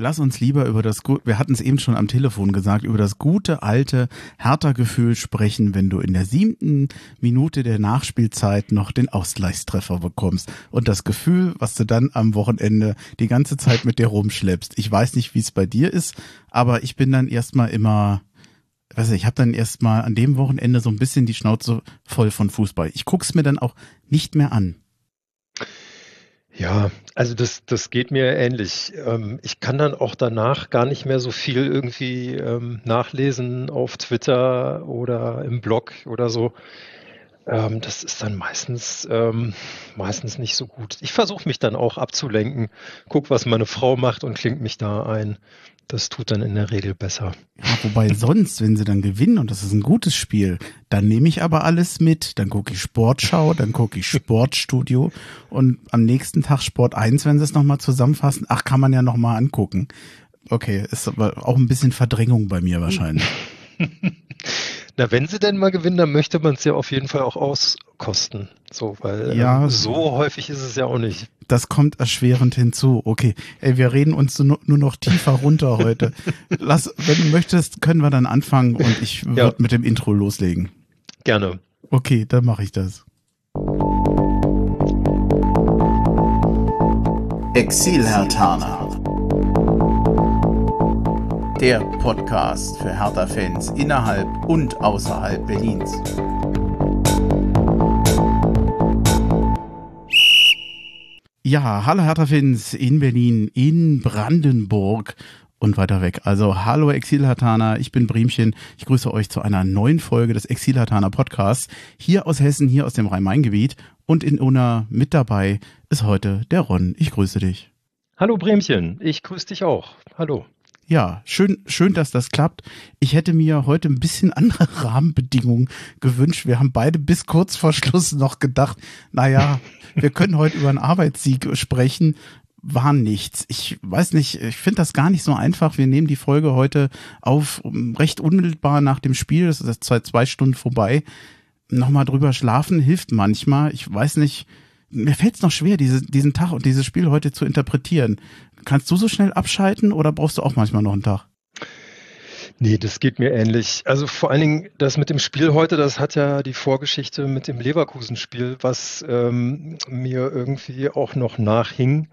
Lass uns lieber über das, wir hatten es eben schon am Telefon gesagt, über das gute alte Hertha-Gefühl sprechen, wenn du in der siebten Minute der Nachspielzeit noch den Ausgleichstreffer bekommst und das Gefühl, was du dann am Wochenende die ganze Zeit mit dir rumschleppst. Ich weiß nicht, wie es bei dir ist, aber ich bin dann erstmal immer, weiß ich, ich habe dann erstmal an dem Wochenende so ein bisschen die Schnauze voll von Fußball. Ich guck's mir dann auch nicht mehr an. Ja, also das, das geht mir ähnlich. Ähm, ich kann dann auch danach gar nicht mehr so viel irgendwie ähm, nachlesen auf Twitter oder im Blog oder so. Ähm, das ist dann meistens, meistens nicht so gut. Ich versuche mich dann auch abzulenken, guck, was meine Frau macht und klingt mich da ein. Das tut dann in der Regel besser. Ja, wobei sonst, wenn sie dann gewinnen und das ist ein gutes Spiel, dann nehme ich aber alles mit. Dann gucke ich Sportschau, dann gucke ich Sportstudio und am nächsten Tag Sport 1, wenn sie es nochmal zusammenfassen. Ach, kann man ja nochmal angucken. Okay, ist aber auch ein bisschen Verdrängung bei mir wahrscheinlich. Na, wenn sie denn mal gewinnen, dann möchte man es ja auf jeden Fall auch auskosten. So, weil ja, ähm, so häufig ist es ja auch nicht. Das kommt erschwerend hinzu. Okay, ey, wir reden uns nur, nur noch tiefer runter heute. Lass, wenn du möchtest, können wir dann anfangen und ich würde ja. mit dem Intro loslegen. Gerne. Okay, dann mache ich das. Exil Herr Tana der Podcast für Hertha-Fans innerhalb und außerhalb Berlins. Ja, hallo Hertha-Fans in Berlin, in Brandenburg und weiter weg. Also hallo Exilhatana, ich bin Bremchen. Ich grüße euch zu einer neuen Folge des Exilhatana Podcasts. Hier aus Hessen, hier aus dem Rhein-Main-Gebiet. Und in Unna mit dabei ist heute der Ron. Ich grüße dich. Hallo Bremchen, ich grüße dich auch. Hallo. Ja, schön, schön, dass das klappt. Ich hätte mir heute ein bisschen andere Rahmenbedingungen gewünscht. Wir haben beide bis kurz vor Schluss noch gedacht, naja, wir können heute über einen Arbeitssieg sprechen. War nichts. Ich weiß nicht, ich finde das gar nicht so einfach. Wir nehmen die Folge heute auf recht unmittelbar nach dem Spiel. Das ist seit zwei Stunden vorbei. Nochmal drüber schlafen hilft manchmal. Ich weiß nicht, mir fällt es noch schwer, diese, diesen Tag und dieses Spiel heute zu interpretieren. Kannst du so schnell abschalten oder brauchst du auch manchmal noch einen Tag? Nee, das geht mir ähnlich. Also vor allen Dingen das mit dem Spiel heute, das hat ja die Vorgeschichte mit dem Leverkusen-Spiel, was ähm, mir irgendwie auch noch nachhing.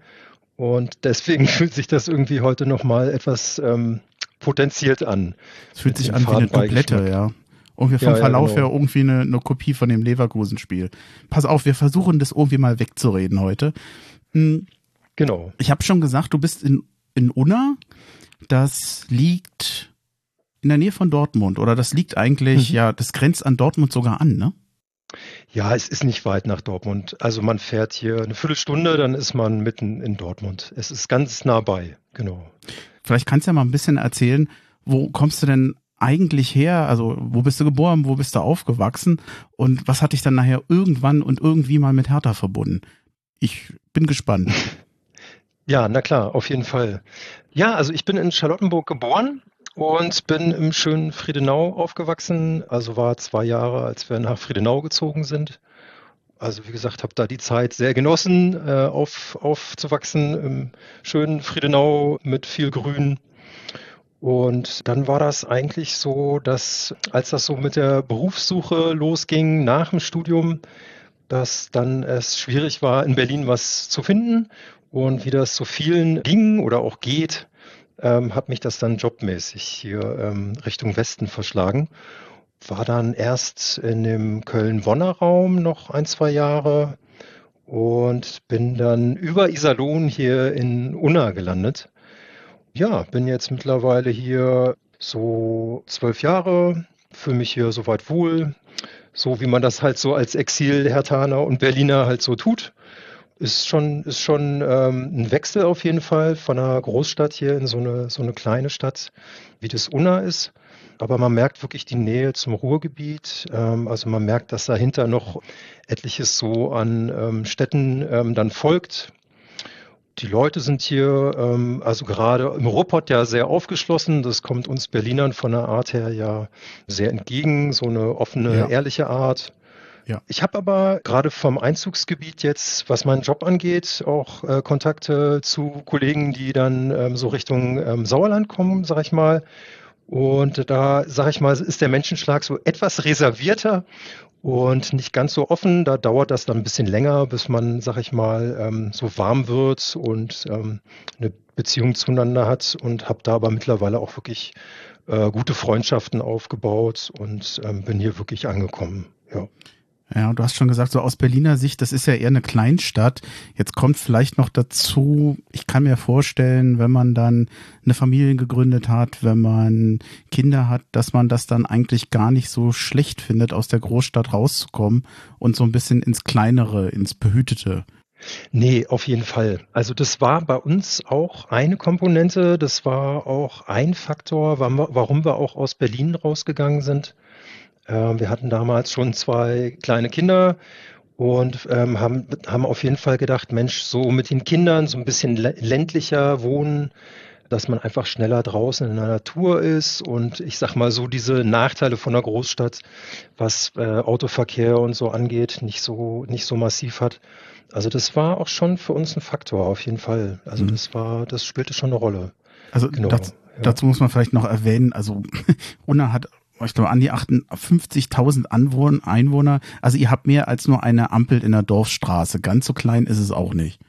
Und deswegen fühlt sich das irgendwie heute nochmal etwas ähm, potenziert an. Es fühlt sich an wie eine Dublette, ja. Irgendwie vom ja, Verlauf ja, genau. her irgendwie eine, eine Kopie von dem Leverkusen-Spiel. Pass auf, wir versuchen das irgendwie mal wegzureden heute. Hm. Genau. Ich habe schon gesagt, du bist in, in Unna. Das liegt in der Nähe von Dortmund oder das liegt eigentlich, mhm. ja, das grenzt an Dortmund sogar an, ne? Ja, es ist nicht weit nach Dortmund. Also man fährt hier eine Viertelstunde, dann ist man mitten in Dortmund. Es ist ganz nah bei, genau. Vielleicht kannst du ja mal ein bisschen erzählen, wo kommst du denn eigentlich her? Also, wo bist du geboren, wo bist du aufgewachsen und was hat dich dann nachher irgendwann und irgendwie mal mit Hertha verbunden? Ich bin gespannt. Ja, na klar, auf jeden Fall. Ja, also ich bin in Charlottenburg geboren und bin im schönen Friedenau aufgewachsen. Also war zwei Jahre, als wir nach Friedenau gezogen sind. Also wie gesagt, habe da die Zeit sehr genossen, äh, auf, aufzuwachsen im schönen Friedenau mit viel Grün. Und dann war das eigentlich so, dass als das so mit der Berufssuche losging nach dem Studium, dass dann es schwierig war, in Berlin was zu finden. Und wie das so vielen ging oder auch geht, ähm, hat mich das dann jobmäßig hier ähm, Richtung Westen verschlagen. War dann erst in dem Köln-Bonner Raum noch ein, zwei Jahre und bin dann über Iserlohn hier in Unna gelandet ja, bin jetzt mittlerweile hier so zwölf Jahre, fühle mich hier soweit wohl, so wie man das halt so als Exil-Hertaner und Berliner halt so tut. Ist schon, ist schon ähm, ein Wechsel auf jeden Fall von einer Großstadt hier in so eine, so eine kleine Stadt, wie das Unna ist. Aber man merkt wirklich die Nähe zum Ruhrgebiet. Ähm, also man merkt, dass dahinter noch etliches so an ähm, Städten ähm, dann folgt. Die Leute sind hier, ähm, also gerade im Ruhrpott ja sehr aufgeschlossen. Das kommt uns Berlinern von der Art her ja sehr entgegen. So eine offene, ja. ehrliche Art. Ja. Ich habe aber gerade vom Einzugsgebiet jetzt, was meinen Job angeht, auch äh, Kontakte zu Kollegen, die dann ähm, so Richtung ähm, Sauerland kommen, sag ich mal. Und da, sag ich mal, ist der Menschenschlag so etwas reservierter und nicht ganz so offen. Da dauert das dann ein bisschen länger, bis man, sag ich mal, ähm, so warm wird und ähm, eine Beziehung zueinander hat und habe da aber mittlerweile auch wirklich äh, gute Freundschaften aufgebaut und ähm, bin hier wirklich angekommen. Ja. Ja, du hast schon gesagt, so aus Berliner Sicht, das ist ja eher eine Kleinstadt. Jetzt kommt vielleicht noch dazu, ich kann mir vorstellen, wenn man dann eine Familie gegründet hat, wenn man Kinder hat, dass man das dann eigentlich gar nicht so schlecht findet, aus der Großstadt rauszukommen und so ein bisschen ins Kleinere, ins Behütete. Nee, auf jeden Fall. Also das war bei uns auch eine Komponente, das war auch ein Faktor, warum wir auch aus Berlin rausgegangen sind. Ähm, wir hatten damals schon zwei kleine Kinder und ähm, haben, haben auf jeden Fall gedacht, Mensch, so mit den Kindern so ein bisschen ländlicher wohnen, dass man einfach schneller draußen in der Natur ist und ich sag mal so diese Nachteile von der Großstadt, was äh, Autoverkehr und so angeht, nicht so nicht so massiv hat. Also das war auch schon für uns ein Faktor auf jeden Fall. Also mhm. das war, das spielte schon eine Rolle. Also genau, das, ja. dazu muss man vielleicht noch erwähnen, also Unna hat ich glaube, an die 58.000 Einwohner. Also ihr habt mehr als nur eine Ampel in der Dorfstraße. Ganz so klein ist es auch nicht.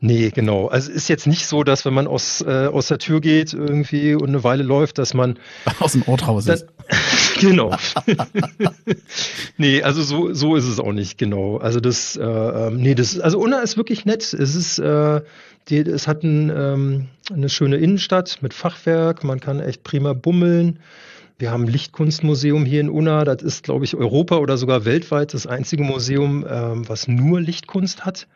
Nee, genau. Also es ist jetzt nicht so, dass wenn man aus, äh, aus der Tür geht irgendwie und eine Weile läuft, dass man aus dem Ort raus ist. genau. nee, also so, so ist es auch nicht, genau. Also das, äh, ähm, nee, das, also Unna ist wirklich nett. Es ist, äh, die, es hat ein, ähm, eine schöne Innenstadt mit Fachwerk, man kann echt prima bummeln. Wir haben ein Lichtkunstmuseum hier in Unna. Das ist, glaube ich, Europa oder sogar weltweit das einzige Museum, ähm, was nur Lichtkunst hat.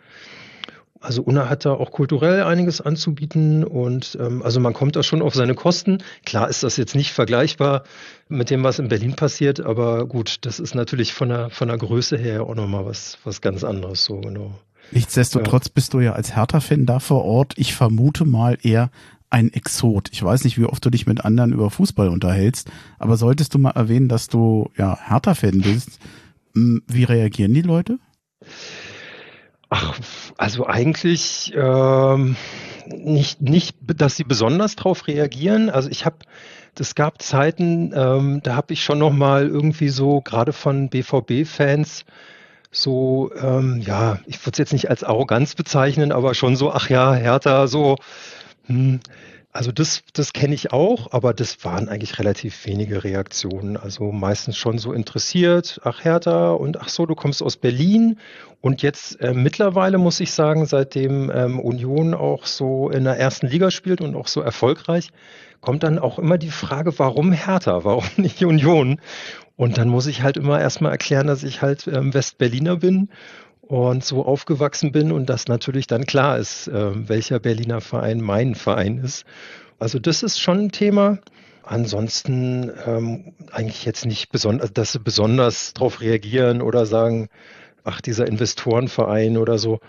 Also Unna hat da auch kulturell einiges anzubieten und ähm, also man kommt da schon auf seine Kosten. Klar ist das jetzt nicht vergleichbar mit dem, was in Berlin passiert, aber gut, das ist natürlich von der, von der Größe her auch nochmal was, was ganz anderes, so genau. Nichtsdestotrotz ja. bist du ja als Hertha-Fan da vor Ort. Ich vermute mal eher ein Exot. Ich weiß nicht, wie oft du dich mit anderen über Fußball unterhältst, aber solltest du mal erwähnen, dass du ja Hertha-Fan bist, hm, wie reagieren die Leute? Ach, also eigentlich ähm, nicht, nicht, dass sie besonders darauf reagieren. Also ich habe, es gab Zeiten, ähm, da habe ich schon noch mal irgendwie so gerade von BVB-Fans so, ähm, ja, ich würde es jetzt nicht als Arroganz bezeichnen, aber schon so, ach ja, Hertha, so, hm, also das, das kenne ich auch, aber das waren eigentlich relativ wenige Reaktionen. Also meistens schon so interessiert, ach Hertha und ach so, du kommst aus Berlin. Und jetzt äh, mittlerweile muss ich sagen, seitdem ähm, Union auch so in der ersten Liga spielt und auch so erfolgreich, kommt dann auch immer die Frage, warum Hertha, warum nicht Union? Und dann muss ich halt immer erstmal erklären, dass ich halt ähm, Westberliner bin und so aufgewachsen bin und das natürlich dann klar ist, äh, welcher Berliner Verein mein Verein ist. Also das ist schon ein Thema. Ansonsten ähm, eigentlich jetzt nicht besonders, dass sie besonders darauf reagieren oder sagen, ach, dieser Investorenverein oder so.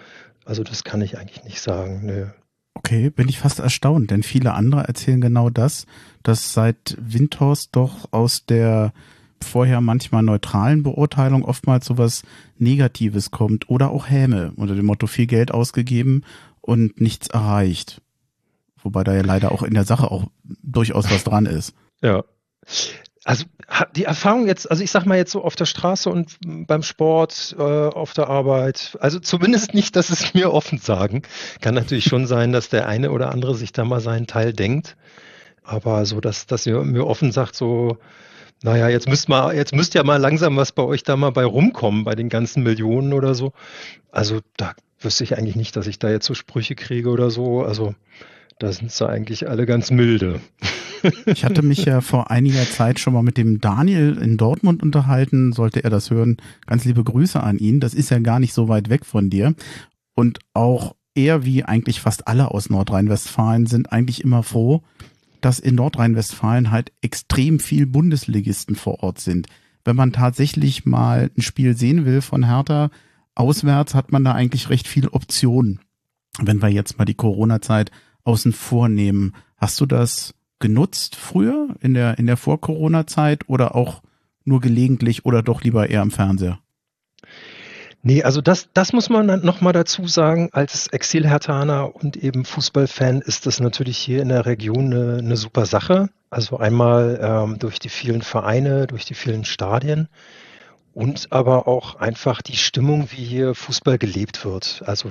Also das kann ich eigentlich nicht sagen. Nö. Okay, bin ich fast erstaunt, denn viele andere erzählen genau das, dass seit Windhorst doch aus der vorher manchmal neutralen Beurteilung oftmals sowas Negatives kommt oder auch Häme unter dem Motto viel Geld ausgegeben und nichts erreicht. Wobei da ja leider auch in der Sache auch durchaus was dran ist. Ja. Also die Erfahrung jetzt, also ich sag mal jetzt so auf der Straße und beim Sport, äh, auf der Arbeit, also zumindest nicht, dass es mir offen sagen. Kann natürlich schon sein, dass der eine oder andere sich da mal seinen Teil denkt. Aber so, dass, dass mir offen sagt, so, naja, jetzt müsst mal, jetzt müsst ja mal langsam was bei euch da mal bei rumkommen, bei den ganzen Millionen oder so. Also da wüsste ich eigentlich nicht, dass ich da jetzt so Sprüche kriege oder so. Also da sind sie eigentlich alle ganz milde. Ich hatte mich ja vor einiger Zeit schon mal mit dem Daniel in Dortmund unterhalten. Sollte er das hören, ganz liebe Grüße an ihn. Das ist ja gar nicht so weit weg von dir. Und auch er, wie eigentlich fast alle aus Nordrhein-Westfalen, sind eigentlich immer froh, dass in Nordrhein-Westfalen halt extrem viel Bundesligisten vor Ort sind. Wenn man tatsächlich mal ein Spiel sehen will von Hertha, auswärts hat man da eigentlich recht viel Optionen. Wenn wir jetzt mal die Corona-Zeit außen vor nehmen, hast du das genutzt früher in der, in der Vor-Corona-Zeit oder auch nur gelegentlich oder doch lieber eher am Fernseher? Nee, also das, das muss man nochmal dazu sagen. Als Exil-Hertaner und eben Fußballfan ist das natürlich hier in der Region eine, eine super Sache. Also einmal ähm, durch die vielen Vereine, durch die vielen Stadien und aber auch einfach die Stimmung, wie hier Fußball gelebt wird. Also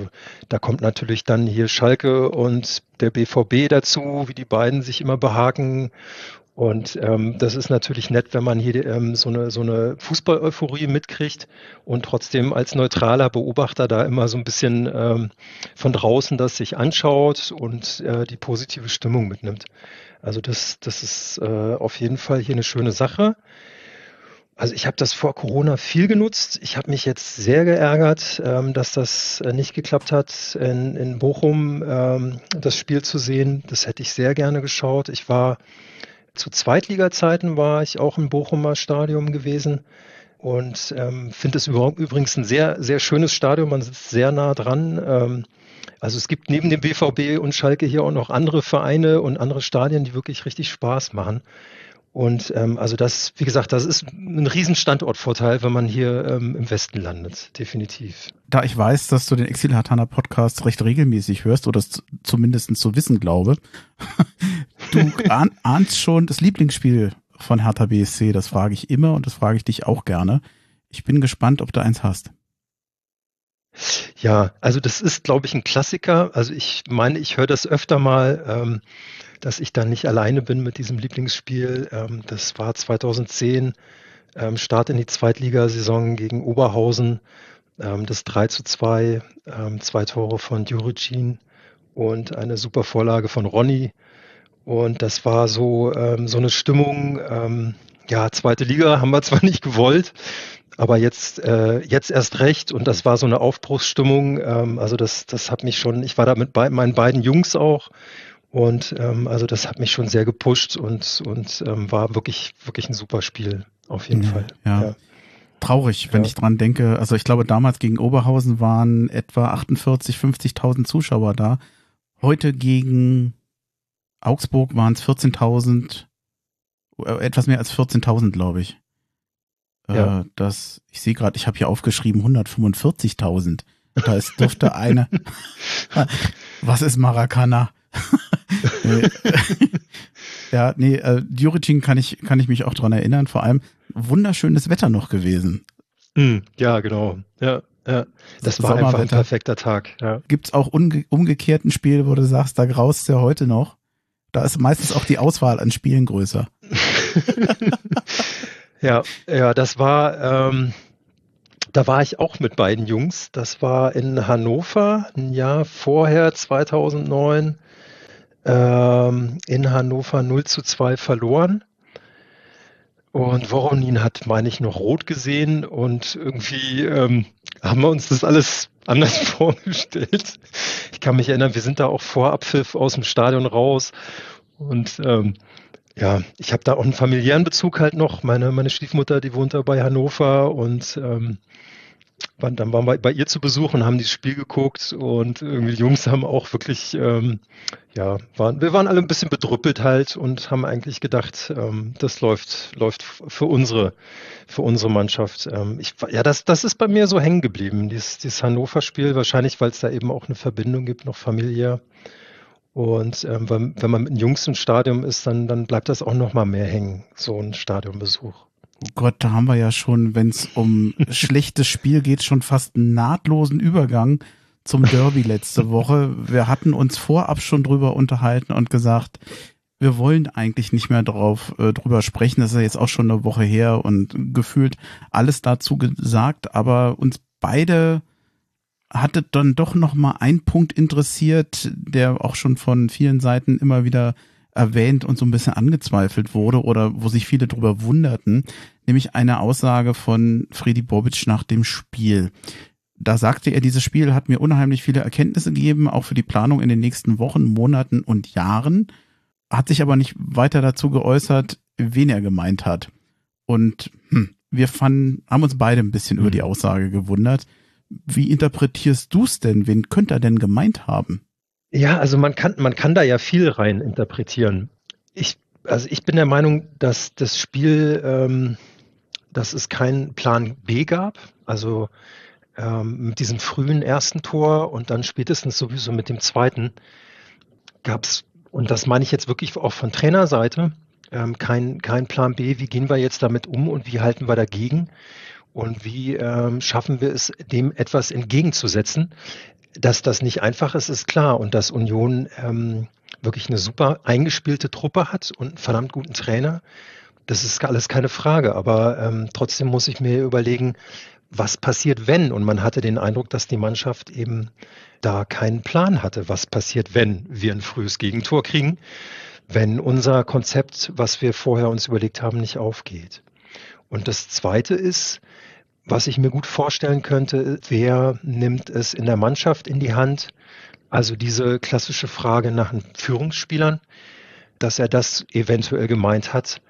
da kommt natürlich dann hier Schalke und der BVB dazu, wie die beiden sich immer behaken und ähm, das ist natürlich nett, wenn man hier ähm, so eine, so eine Fußball-Euphorie mitkriegt und trotzdem als neutraler Beobachter da immer so ein bisschen ähm, von draußen das sich anschaut und äh, die positive Stimmung mitnimmt. Also das, das ist äh, auf jeden Fall hier eine schöne Sache. Also ich habe das vor Corona viel genutzt. Ich habe mich jetzt sehr geärgert, ähm, dass das äh, nicht geklappt hat, in, in Bochum ähm, das Spiel zu sehen. Das hätte ich sehr gerne geschaut. Ich war zu Zweitliga-Zeiten war ich auch im Bochumer Stadion gewesen und ähm, finde es übrigens ein sehr, sehr schönes Stadion. Man sitzt sehr nah dran. Ähm, also es gibt neben dem BVB und Schalke hier auch noch andere Vereine und andere Stadien, die wirklich richtig Spaß machen. Und ähm, also das, wie gesagt, das ist ein Riesenstandortvorteil, wenn man hier ähm, im Westen landet, definitiv. Da ich weiß, dass du den Exil Hatana Podcast recht regelmäßig hörst oder zumindest zu wissen glaube, du ahn, ahnst schon das Lieblingsspiel von Hertha BSC, das frage ich immer und das frage ich dich auch gerne. Ich bin gespannt, ob du eins hast. Ja, also das ist, glaube ich, ein Klassiker. Also ich meine, ich höre das öfter mal. Ähm, dass ich dann nicht alleine bin mit diesem Lieblingsspiel. Ähm, das war 2010, ähm, Start in die Zweitligasaison gegen Oberhausen. Ähm, das 3 zu 2, ähm, zwei Tore von Djuricin und eine super Vorlage von Ronny. Und das war so, ähm, so eine Stimmung, ähm, ja, zweite Liga haben wir zwar nicht gewollt, aber jetzt, äh, jetzt erst recht und das war so eine Aufbruchsstimmung. Ähm, also das, das hat mich schon, ich war da mit bei, meinen beiden Jungs auch und ähm, also das hat mich schon sehr gepusht und, und ähm, war wirklich, wirklich ein super Spiel, auf jeden ja, Fall. Ja. ja. Traurig, wenn ja. ich dran denke. Also ich glaube, damals gegen Oberhausen waren etwa 48, 50.000 Zuschauer da. Heute gegen Augsburg waren es 14.000, äh, etwas mehr als 14.000, glaube ich. Äh, ja. Äh, das, ich sehe gerade, ich habe hier aufgeschrieben 145.000. Da ist, dürfte eine. Was ist Maracana? ja, nee, äh, Djuricin kann ich, kann ich mich auch dran erinnern. Vor allem wunderschönes Wetter noch gewesen. Mm, ja, genau. Ja, ja. Das war einfach ein perfekter Tag. Ja. Gibt es auch umgekehrt ein Spiel, wo du sagst, da graust ja heute noch? Da ist meistens auch die Auswahl an Spielen größer. ja, ja, das war, ähm, da war ich auch mit beiden Jungs. Das war in Hannover, ein Jahr vorher, 2009 ähm, in Hannover 0 zu 2 verloren. Und Voronin hat, meine ich, noch rot gesehen und irgendwie ähm, haben wir uns das alles anders vorgestellt. Ich kann mich erinnern, wir sind da auch vor Abpfiff aus dem Stadion raus und ähm, ja, ich habe da auch einen familiären Bezug halt noch. Meine, meine Stiefmutter, die wohnt da bei Hannover und ähm, dann waren wir bei ihr zu Besuch und haben dieses Spiel geguckt und irgendwie die Jungs haben auch wirklich, ähm, ja, waren, wir waren alle ein bisschen bedrüppelt halt und haben eigentlich gedacht, ähm, das läuft, läuft für unsere, für unsere Mannschaft. Ähm, ich, ja, das, das ist bei mir so hängen geblieben, dieses, dieses Hannover-Spiel, wahrscheinlich, weil es da eben auch eine Verbindung gibt, noch familiär. Und ähm, wenn, wenn man mit einem Jungs im Stadion ist, dann, dann bleibt das auch noch mal mehr hängen, so ein Stadionbesuch. Gott, da haben wir ja schon, wenn es um schlechtes Spiel geht, schon fast einen nahtlosen Übergang zum Derby letzte Woche. Wir hatten uns vorab schon drüber unterhalten und gesagt, wir wollen eigentlich nicht mehr drauf äh, drüber sprechen. Das ist ja jetzt auch schon eine Woche her und gefühlt alles dazu gesagt, aber uns beide hatte dann doch noch mal ein Punkt interessiert, der auch schon von vielen Seiten immer wieder erwähnt und so ein bisschen angezweifelt wurde oder wo sich viele drüber wunderten, nämlich eine Aussage von Freddy Bobic nach dem Spiel. Da sagte er, dieses Spiel hat mir unheimlich viele Erkenntnisse gegeben, auch für die Planung in den nächsten Wochen, Monaten und Jahren, hat sich aber nicht weiter dazu geäußert, wen er gemeint hat. Und hm, wir fanden, haben uns beide ein bisschen mhm. über die Aussage gewundert. Wie interpretierst du es denn? Wen könnte er denn gemeint haben? Ja, also man kann, man kann da ja viel rein interpretieren. Ich, also ich bin der Meinung, dass das Spiel, ähm, dass es keinen Plan B gab. Also ähm, mit diesem frühen ersten Tor und dann spätestens sowieso mit dem zweiten gab es, und das meine ich jetzt wirklich auch von Trainerseite, ähm, kein, kein Plan B, wie gehen wir jetzt damit um und wie halten wir dagegen und wie ähm, schaffen wir es, dem etwas entgegenzusetzen. Dass das nicht einfach ist, ist klar und dass Union ähm, wirklich eine super eingespielte Truppe hat und einen verdammt guten Trainer, das ist alles keine Frage. Aber ähm, trotzdem muss ich mir überlegen, was passiert, wenn? Und man hatte den Eindruck, dass die Mannschaft eben da keinen Plan hatte, was passiert, wenn wir ein frühes Gegentor kriegen, wenn unser Konzept, was wir vorher uns überlegt haben, nicht aufgeht. Und das Zweite ist, was ich mir gut vorstellen könnte, wer nimmt es in der Mannschaft in die Hand? Also diese klassische Frage nach den Führungsspielern, dass er das eventuell gemeint hat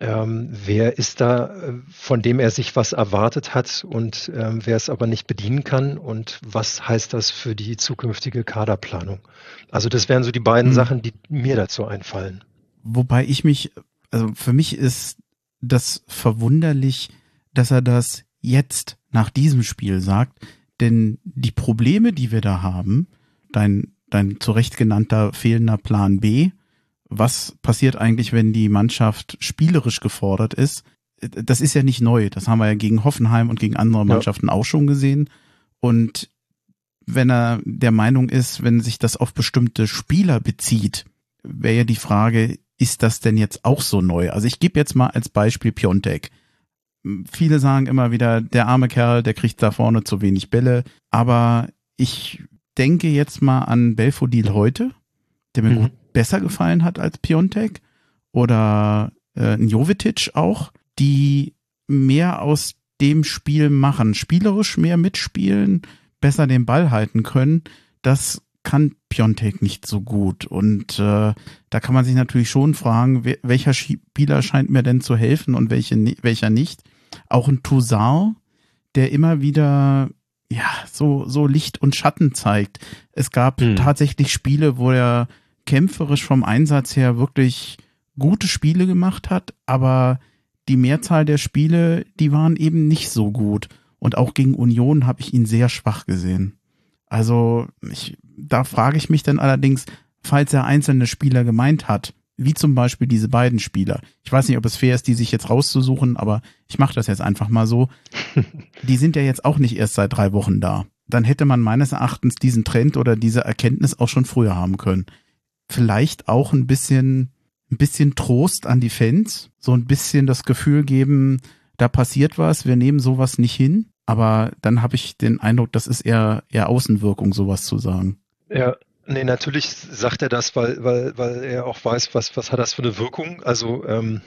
ähm, wer ist da, äh, von dem er sich was erwartet hat und ähm, wer es aber nicht bedienen kann und was heißt das für die zukünftige Kaderplanung? Also das wären so die beiden mhm. Sachen, die mir dazu einfallen. Wobei ich mich, also für mich ist das verwunderlich, dass er das jetzt nach diesem Spiel sagt, denn die Probleme, die wir da haben, dein, dein zu Recht genannter fehlender Plan B, was passiert eigentlich, wenn die Mannschaft spielerisch gefordert ist. Das ist ja nicht neu. Das haben wir ja gegen Hoffenheim und gegen andere Mannschaften ja. auch schon gesehen. Und wenn er der Meinung ist, wenn sich das auf bestimmte Spieler bezieht, wäre ja die Frage, ist das denn jetzt auch so neu? Also ich gebe jetzt mal als Beispiel Piontek. Viele sagen immer wieder, der arme Kerl, der kriegt da vorne zu wenig Bälle. Aber ich denke jetzt mal an Belfodil heute, der mir mhm. gut besser gefallen hat als Piontek oder äh, Jovetic auch, die mehr aus dem Spiel machen, spielerisch mehr mitspielen, besser den Ball halten können. Das kann Piontek nicht so gut. Und äh, da kann man sich natürlich schon fragen, welcher Spieler scheint mir denn zu helfen und welche, welcher nicht. Auch ein Toussaint, der immer wieder ja so so Licht und Schatten zeigt. Es gab hm. tatsächlich Spiele, wo er kämpferisch vom Einsatz her wirklich gute Spiele gemacht hat, aber die Mehrzahl der Spiele, die waren eben nicht so gut. Und auch gegen Union habe ich ihn sehr schwach gesehen. Also ich, da frage ich mich dann allerdings, falls er einzelne Spieler gemeint hat, wie zum Beispiel diese beiden Spieler. Ich weiß nicht, ob es fair ist, die sich jetzt rauszusuchen, aber ich mache das jetzt einfach mal so. Die sind ja jetzt auch nicht erst seit drei Wochen da. Dann hätte man meines Erachtens diesen Trend oder diese Erkenntnis auch schon früher haben können vielleicht auch ein bisschen, ein bisschen Trost an die Fans, so ein bisschen das Gefühl geben, da passiert was, wir nehmen sowas nicht hin. Aber dann habe ich den Eindruck, das ist eher, eher Außenwirkung, sowas zu sagen. Ja, nee, natürlich sagt er das, weil, weil, weil er auch weiß, was, was hat das für eine Wirkung. Also, ähm,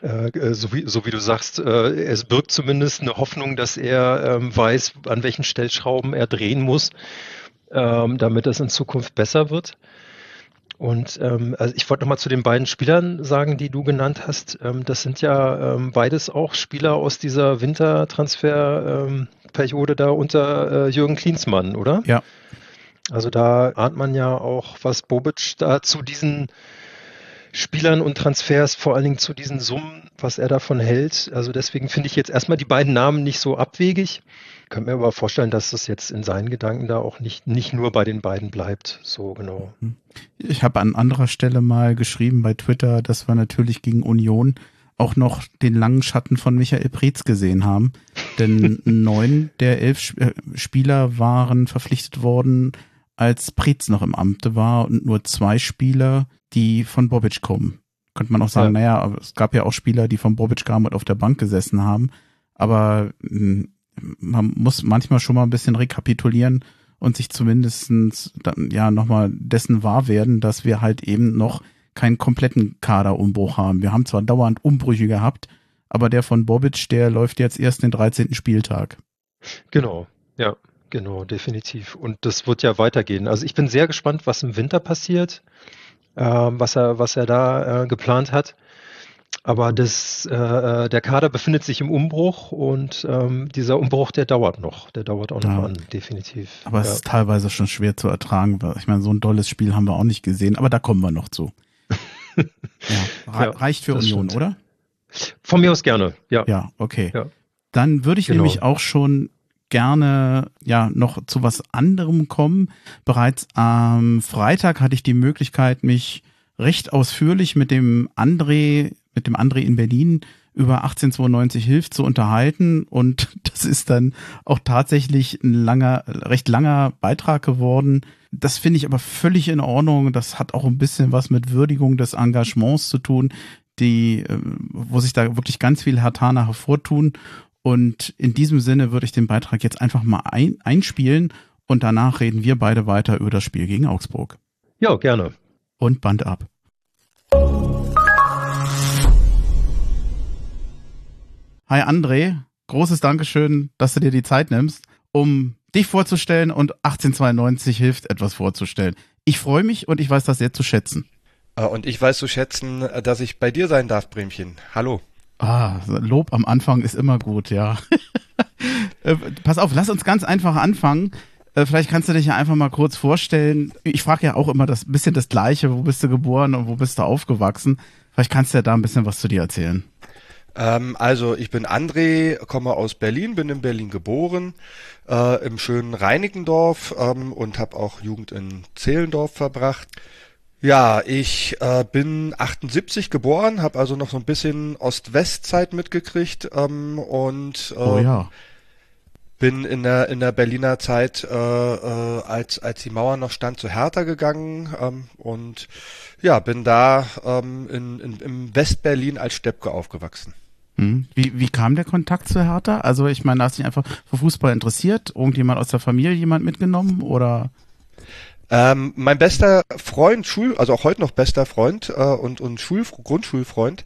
äh, so, wie, so wie du sagst, äh, es birgt zumindest eine Hoffnung, dass er ähm, weiß, an welchen Stellschrauben er drehen muss, ähm, damit es in Zukunft besser wird. Und ähm, also ich wollte nochmal zu den beiden Spielern sagen, die du genannt hast. Ähm, das sind ja ähm, beides auch Spieler aus dieser Wintertransferperiode da unter äh, Jürgen Klinsmann, oder? Ja. Also da ahnt man ja auch, was Bobic da zu diesen Spielern und Transfers, vor allen Dingen zu diesen Summen, was er davon hält. Also deswegen finde ich jetzt erstmal die beiden Namen nicht so abwegig. Ich könnte mir aber vorstellen, dass das jetzt in seinen Gedanken da auch nicht, nicht nur bei den beiden bleibt. So genau. Ich habe an anderer Stelle mal geschrieben bei Twitter, dass wir natürlich gegen Union auch noch den langen Schatten von Michael Preetz gesehen haben. Denn neun der elf äh, Spieler waren verpflichtet worden, als Preetz noch im Amte war und nur zwei Spieler die von Bobic kommen. Könnte man auch sagen, ja. naja, es gab ja auch Spieler, die von Bobic kamen und auf der Bank gesessen haben. Aber hm, man muss manchmal schon mal ein bisschen rekapitulieren und sich zumindestens dann ja nochmal dessen wahr werden, dass wir halt eben noch keinen kompletten Kaderumbruch haben. Wir haben zwar dauernd Umbrüche gehabt, aber der von Bobic, der läuft jetzt erst den 13. Spieltag. Genau, ja, genau, definitiv. Und das wird ja weitergehen. Also ich bin sehr gespannt, was im Winter passiert äh, was, er, was er da äh, geplant hat. Aber das, äh, äh, der Kader befindet sich im Umbruch und ähm, dieser Umbruch, der dauert noch. Der dauert auch noch ja. an, definitiv. Aber ja. es ist teilweise schon schwer zu ertragen. Ich meine, so ein dolles Spiel haben wir auch nicht gesehen, aber da kommen wir noch zu. ja. Re reicht für Union, stimmt. oder? Von mir aus gerne, ja. Ja, okay. Dann würde ich genau. nämlich auch schon gerne ja noch zu was anderem kommen. Bereits am Freitag hatte ich die Möglichkeit, mich recht ausführlich mit dem André, mit dem André in Berlin über 1892 hilft zu unterhalten und das ist dann auch tatsächlich ein langer, recht langer Beitrag geworden. Das finde ich aber völlig in Ordnung. Das hat auch ein bisschen was mit Würdigung des Engagements zu tun, die, äh, wo sich da wirklich ganz viel Hertaner hervortun. Und in diesem Sinne würde ich den Beitrag jetzt einfach mal ein, einspielen und danach reden wir beide weiter über das Spiel gegen Augsburg. Ja, gerne. Und Band ab. Hi André, großes Dankeschön, dass du dir die Zeit nimmst, um dich vorzustellen und 1892 hilft, etwas vorzustellen. Ich freue mich und ich weiß das sehr zu schätzen. Äh, und ich weiß zu schätzen, äh, dass ich bei dir sein darf, Bremchen. Hallo. Ah, Lob am Anfang ist immer gut, ja. Äh, pass auf, lass uns ganz einfach anfangen. Vielleicht kannst du dich ja einfach mal kurz vorstellen. Ich frage ja auch immer das bisschen das Gleiche. Wo bist du geboren und wo bist du aufgewachsen? Vielleicht kannst du ja da ein bisschen was zu dir erzählen. Ähm, also ich bin André, komme aus Berlin, bin in Berlin geboren, äh, im schönen Reinickendorf ähm, und habe auch Jugend in Zehlendorf verbracht. Ja, ich äh, bin 78 geboren, habe also noch so ein bisschen Ost-West-Zeit mitgekriegt ähm, und äh, oh ja. bin in der in der Berliner Zeit, äh, äh, als als die Mauer noch stand, zu Hertha gegangen ähm, und ja, bin da ähm, in, in, im West-Berlin als Steppke aufgewachsen. Hm. Wie, wie kam der Kontakt zu Hertha? Also ich meine, hast du dich einfach für Fußball interessiert? Irgendjemand aus der Familie jemand mitgenommen oder? Ähm, mein bester Freund, Schul, also auch heute noch bester Freund äh, und, und Schul, Grundschulfreund,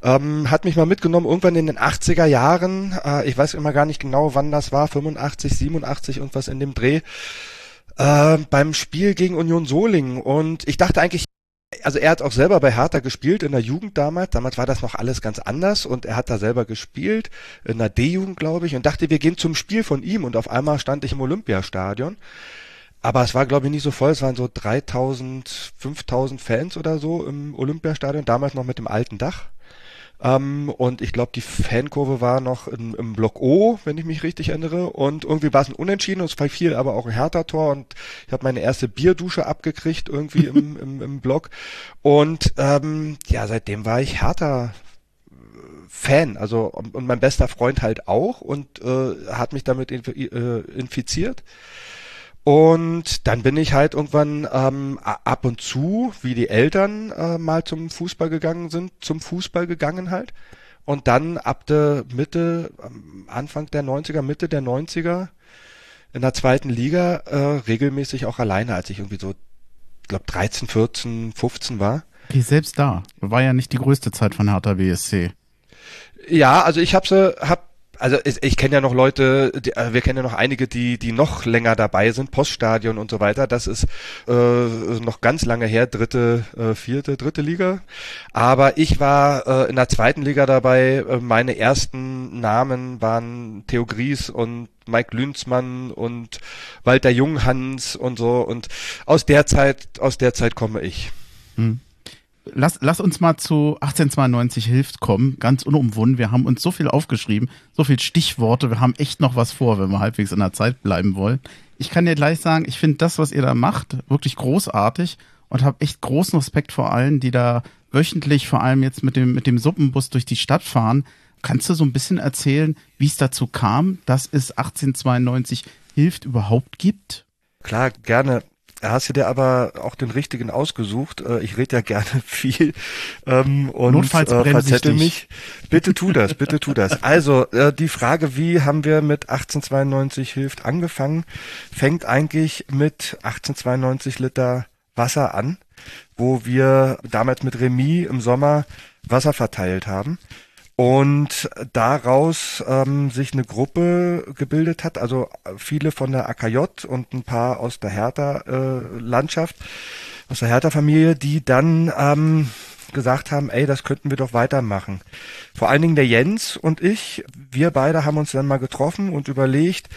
ähm, hat mich mal mitgenommen irgendwann in den 80er Jahren. Äh, ich weiß immer gar nicht genau, wann das war, 85, 87, irgendwas in dem Dreh. Äh, beim Spiel gegen Union Solingen. Und ich dachte eigentlich, also er hat auch selber bei Hertha gespielt in der Jugend damals. Damals war das noch alles ganz anders und er hat da selber gespielt in der D-Jugend, glaube ich, und dachte, wir gehen zum Spiel von ihm und auf einmal stand ich im Olympiastadion. Aber es war, glaube ich, nicht so voll. Es waren so 3000, 5000 Fans oder so im Olympiastadion, damals noch mit dem alten Dach. Ähm, und ich glaube, die Fankurve war noch in, im Block O, wenn ich mich richtig erinnere. Und irgendwie war es ein Unentschieden und es fiel aber auch ein härter Tor und ich habe meine erste Bierdusche abgekriegt irgendwie im, im, im Block. Und ähm, ja, seitdem war ich härter Fan, also und mein bester Freund halt auch und äh, hat mich damit äh, infiziert. Und dann bin ich halt irgendwann ähm, ab und zu, wie die Eltern äh, mal zum Fußball gegangen sind, zum Fußball gegangen halt. Und dann ab der Mitte, Anfang der 90er, Mitte der 90er in der zweiten Liga äh, regelmäßig auch alleine, als ich irgendwie so, glaube 13, 14, 15 war. Wie selbst da. War ja nicht die größte Zeit von Hertha BSC. Ja, also ich habe sie, hab also ich, ich kenne ja noch Leute, die, äh, wir kennen ja noch einige, die die noch länger dabei sind, Poststadion und so weiter. Das ist äh, noch ganz lange her, dritte, äh, vierte, dritte Liga. Aber ich war äh, in der zweiten Liga dabei. Äh, meine ersten Namen waren Theo Gries und Mike Lünzmann und Walter Junghans und so. Und aus der Zeit, aus der Zeit komme ich. Hm lass, lass uns mal zu 1892 hilft kommen, ganz unumwunden. Wir haben uns so viel aufgeschrieben, so viel Stichworte. Wir haben echt noch was vor, wenn wir halbwegs in der Zeit bleiben wollen. Ich kann dir gleich sagen, ich finde das, was ihr da macht, wirklich großartig und habe echt großen Respekt vor allen, die da wöchentlich, vor allem jetzt mit dem, mit dem Suppenbus durch die Stadt fahren. Kannst du so ein bisschen erzählen, wie es dazu kam, dass es 1892 Hilft überhaupt gibt? Klar, gerne. Hast du dir aber auch den richtigen ausgesucht. Äh, ich rede ja gerne viel ähm, und Notfalls äh, verzettel mich. Bitte tu das, bitte tu das. Also äh, die Frage, wie haben wir mit 1892 hilft angefangen, fängt eigentlich mit 1892 Liter Wasser an, wo wir damals mit Remis im Sommer Wasser verteilt haben und daraus ähm, sich eine Gruppe gebildet hat, also viele von der AKJ und ein paar aus der Hertha-Landschaft, äh, aus der Hertha-Familie, die dann ähm, gesagt haben, ey, das könnten wir doch weitermachen. Vor allen Dingen der Jens und ich, wir beide haben uns dann mal getroffen und überlegt,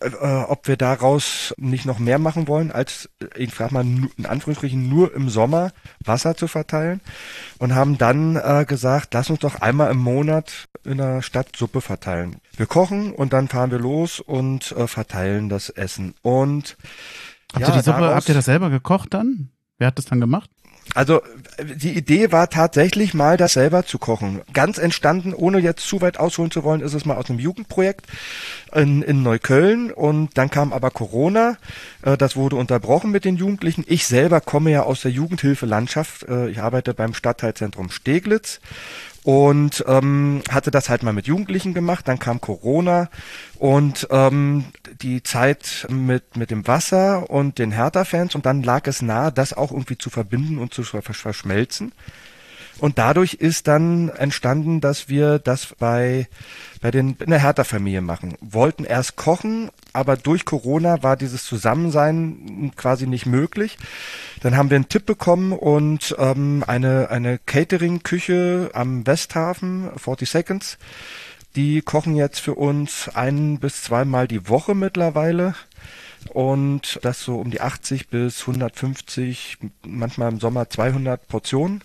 äh, ob wir daraus nicht noch mehr machen wollen, als, ich frage mal, in Anführungsstrichen nur im Sommer Wasser zu verteilen und haben dann äh, gesagt, lass uns doch einmal im Monat in der Stadt Suppe verteilen. Wir kochen und dann fahren wir los und äh, verteilen das Essen. Und habt ja, ihr die Suppe, daraus, habt ihr das selber gekocht dann? Wer hat das dann gemacht? Also die Idee war tatsächlich mal, das selber zu kochen. Ganz entstanden, ohne jetzt zu weit ausholen zu wollen, ist es mal aus einem Jugendprojekt in, in Neukölln und dann kam aber Corona. Äh, das wurde unterbrochen mit den Jugendlichen. Ich selber komme ja aus der Jugendhilfe-Landschaft. Äh, ich arbeite beim Stadtteilzentrum Steglitz und ähm, hatte das halt mal mit Jugendlichen gemacht. Dann kam Corona und ähm, die Zeit mit mit dem Wasser und den Hertha-Fans und dann lag es nahe, das auch irgendwie zu verbinden und zu verschmelzen. Und dadurch ist dann entstanden, dass wir das bei, bei den, in der Hertha-Familie machen. Wollten erst kochen, aber durch Corona war dieses Zusammensein quasi nicht möglich. Dann haben wir einen Tipp bekommen und ähm, eine, eine Catering-Küche am Westhafen, 40 Seconds. Die kochen jetzt für uns ein bis zweimal die Woche mittlerweile und das so um die 80 bis 150, manchmal im Sommer 200 Portionen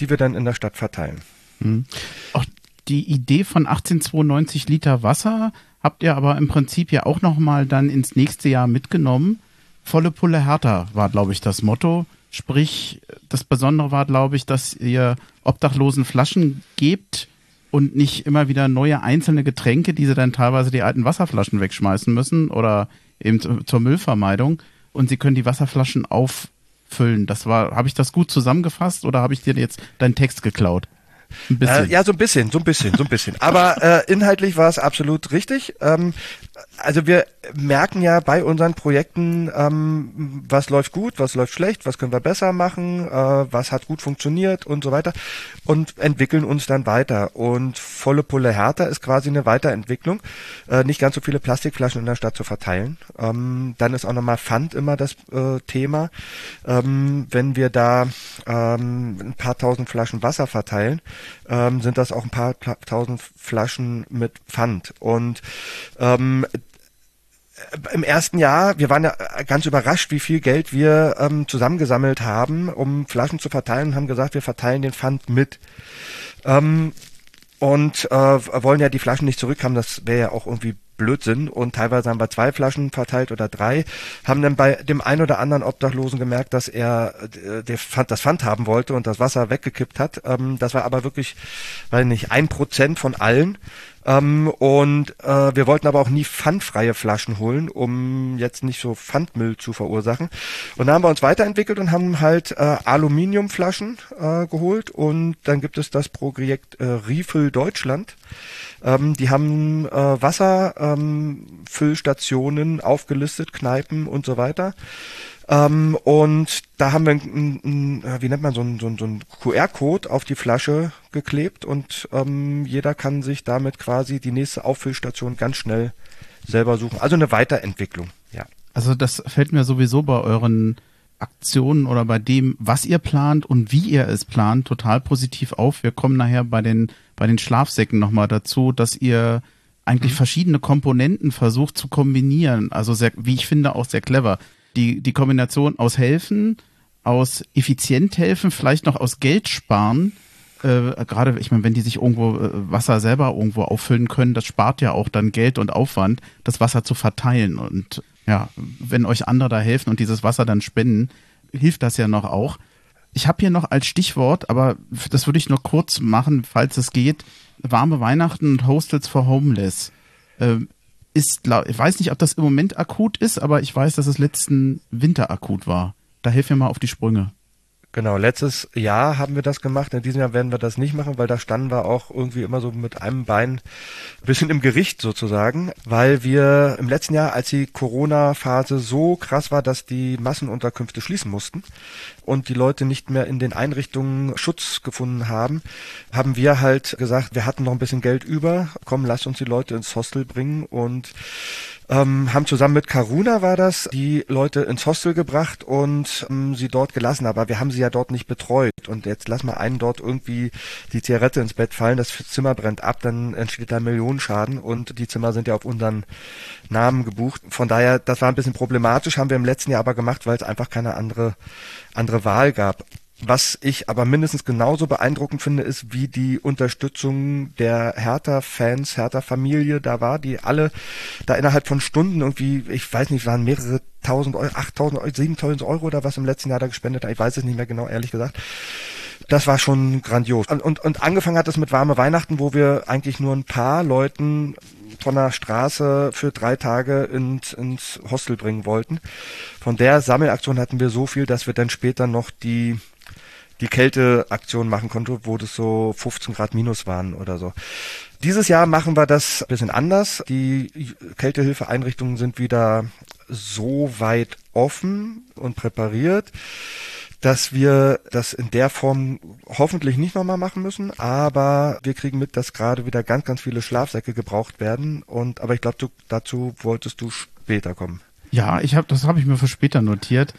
die wir dann in der Stadt verteilen. Mhm. Auch die Idee von 1892 Liter Wasser habt ihr aber im Prinzip ja auch nochmal dann ins nächste Jahr mitgenommen. Volle Pulle härter war, glaube ich, das Motto. Sprich, das Besondere war, glaube ich, dass ihr Obdachlosen Flaschen gebt und nicht immer wieder neue einzelne Getränke, die sie dann teilweise die alten Wasserflaschen wegschmeißen müssen oder eben zur Müllvermeidung. Und sie können die Wasserflaschen auf füllen. Das war, habe ich das gut zusammengefasst oder habe ich dir jetzt deinen Text geklaut? Äh, ja, so ein bisschen, so ein bisschen, so ein bisschen. Aber äh, inhaltlich war es absolut richtig. Ähm, also wir merken ja bei unseren Projekten, ähm, was läuft gut, was läuft schlecht, was können wir besser machen, äh, was hat gut funktioniert und so weiter und entwickeln uns dann weiter. Und volle Pulle härter ist quasi eine Weiterentwicklung, äh, nicht ganz so viele Plastikflaschen in der Stadt zu verteilen. Ähm, dann ist auch nochmal Pfand immer das äh, Thema. Ähm, wenn wir da ähm, ein paar tausend Flaschen Wasser verteilen, ähm, sind das auch ein paar tausend Flaschen mit Pfand. Und ähm, im ersten Jahr, wir waren ja ganz überrascht, wie viel Geld wir ähm, zusammengesammelt haben, um Flaschen zu verteilen haben gesagt, wir verteilen den Pfand mit. Ähm, und äh, wollen ja die Flaschen nicht zurückhaben, das wäre ja auch irgendwie Blödsinn. Und teilweise haben wir zwei Flaschen verteilt oder drei, haben dann bei dem einen oder anderen Obdachlosen gemerkt, dass er äh, der Pfand, das Pfand haben wollte und das Wasser weggekippt hat. Ähm, das war aber wirklich, weiß nicht, ein Prozent von allen. Ähm, und äh, wir wollten aber auch nie pfandfreie Flaschen holen, um jetzt nicht so Pfandmüll zu verursachen. Und da haben wir uns weiterentwickelt und haben halt äh, Aluminiumflaschen äh, geholt. Und dann gibt es das Projekt äh, Refill Deutschland. Ähm, die haben äh, Wasserfüllstationen ähm, aufgelistet, Kneipen und so weiter. Ähm, und da haben wir, ein, ein, wie nennt man so ein, so ein, so ein QR-Code auf die Flasche geklebt und ähm, jeder kann sich damit quasi die nächste Auffüllstation ganz schnell selber suchen. Also eine Weiterentwicklung, ja. Also das fällt mir sowieso bei euren Aktionen oder bei dem, was ihr plant und wie ihr es plant, total positiv auf. Wir kommen nachher bei den, bei den Schlafsäcken nochmal dazu, dass ihr eigentlich mhm. verschiedene Komponenten versucht zu kombinieren. Also sehr, wie ich finde, auch sehr clever die, die Kombination aus helfen, aus effizient helfen, vielleicht noch aus Geld sparen. Äh, gerade, ich meine, wenn die sich irgendwo äh, Wasser selber irgendwo auffüllen können, das spart ja auch dann Geld und Aufwand, das Wasser zu verteilen. Und ja, wenn euch andere da helfen und dieses Wasser dann spenden, hilft das ja noch auch. Ich habe hier noch als Stichwort, aber das würde ich nur kurz machen, falls es geht, warme Weihnachten und Hostels for Homeless. Ähm, ist, ich weiß nicht, ob das im Moment akut ist, aber ich weiß, dass es letzten Winter akut war. Da helf mir mal auf die Sprünge. Genau, letztes Jahr haben wir das gemacht. In diesem Jahr werden wir das nicht machen, weil da standen wir auch irgendwie immer so mit einem Bein ein bisschen im Gericht sozusagen, weil wir im letzten Jahr, als die Corona-Phase so krass war, dass die Massenunterkünfte schließen mussten und die Leute nicht mehr in den Einrichtungen Schutz gefunden haben, haben wir halt gesagt, wir hatten noch ein bisschen Geld über, komm, lass uns die Leute ins Hostel bringen und ähm, haben zusammen mit Karuna war das, die Leute ins Hostel gebracht und ähm, sie dort gelassen. Aber wir haben sie ja dort nicht betreut. Und jetzt lass mal einen dort irgendwie die Zigarette ins Bett fallen, das Zimmer brennt ab, dann entsteht da Millionenschaden und die Zimmer sind ja auf unseren Namen gebucht. Von daher, das war ein bisschen problematisch, haben wir im letzten Jahr aber gemacht, weil es einfach keine andere, andere Wahl gab. Was ich aber mindestens genauso beeindruckend finde, ist, wie die Unterstützung der Hertha-Fans, Hertha-Familie da war, die alle da innerhalb von Stunden irgendwie, ich weiß nicht, waren mehrere tausend Euro, achttausend Euro, siebentausend Euro oder was im letzten Jahr da gespendet hat. Ich weiß es nicht mehr genau, ehrlich gesagt. Das war schon grandios. Und, und, und angefangen hat es mit warme Weihnachten, wo wir eigentlich nur ein paar Leuten von der Straße für drei Tage ins, ins Hostel bringen wollten. Von der Sammelaktion hatten wir so viel, dass wir dann später noch die die Kälteaktion machen konnte, wo das so 15 Grad minus waren oder so. Dieses Jahr machen wir das ein bisschen anders. Die Kältehilfeeinrichtungen sind wieder so weit offen und präpariert, dass wir das in der Form hoffentlich nicht nochmal machen müssen, aber wir kriegen mit, dass gerade wieder ganz, ganz viele Schlafsäcke gebraucht werden. Und aber ich glaube, dazu wolltest du später kommen. Ja, ich habe das habe ich mir für später notiert.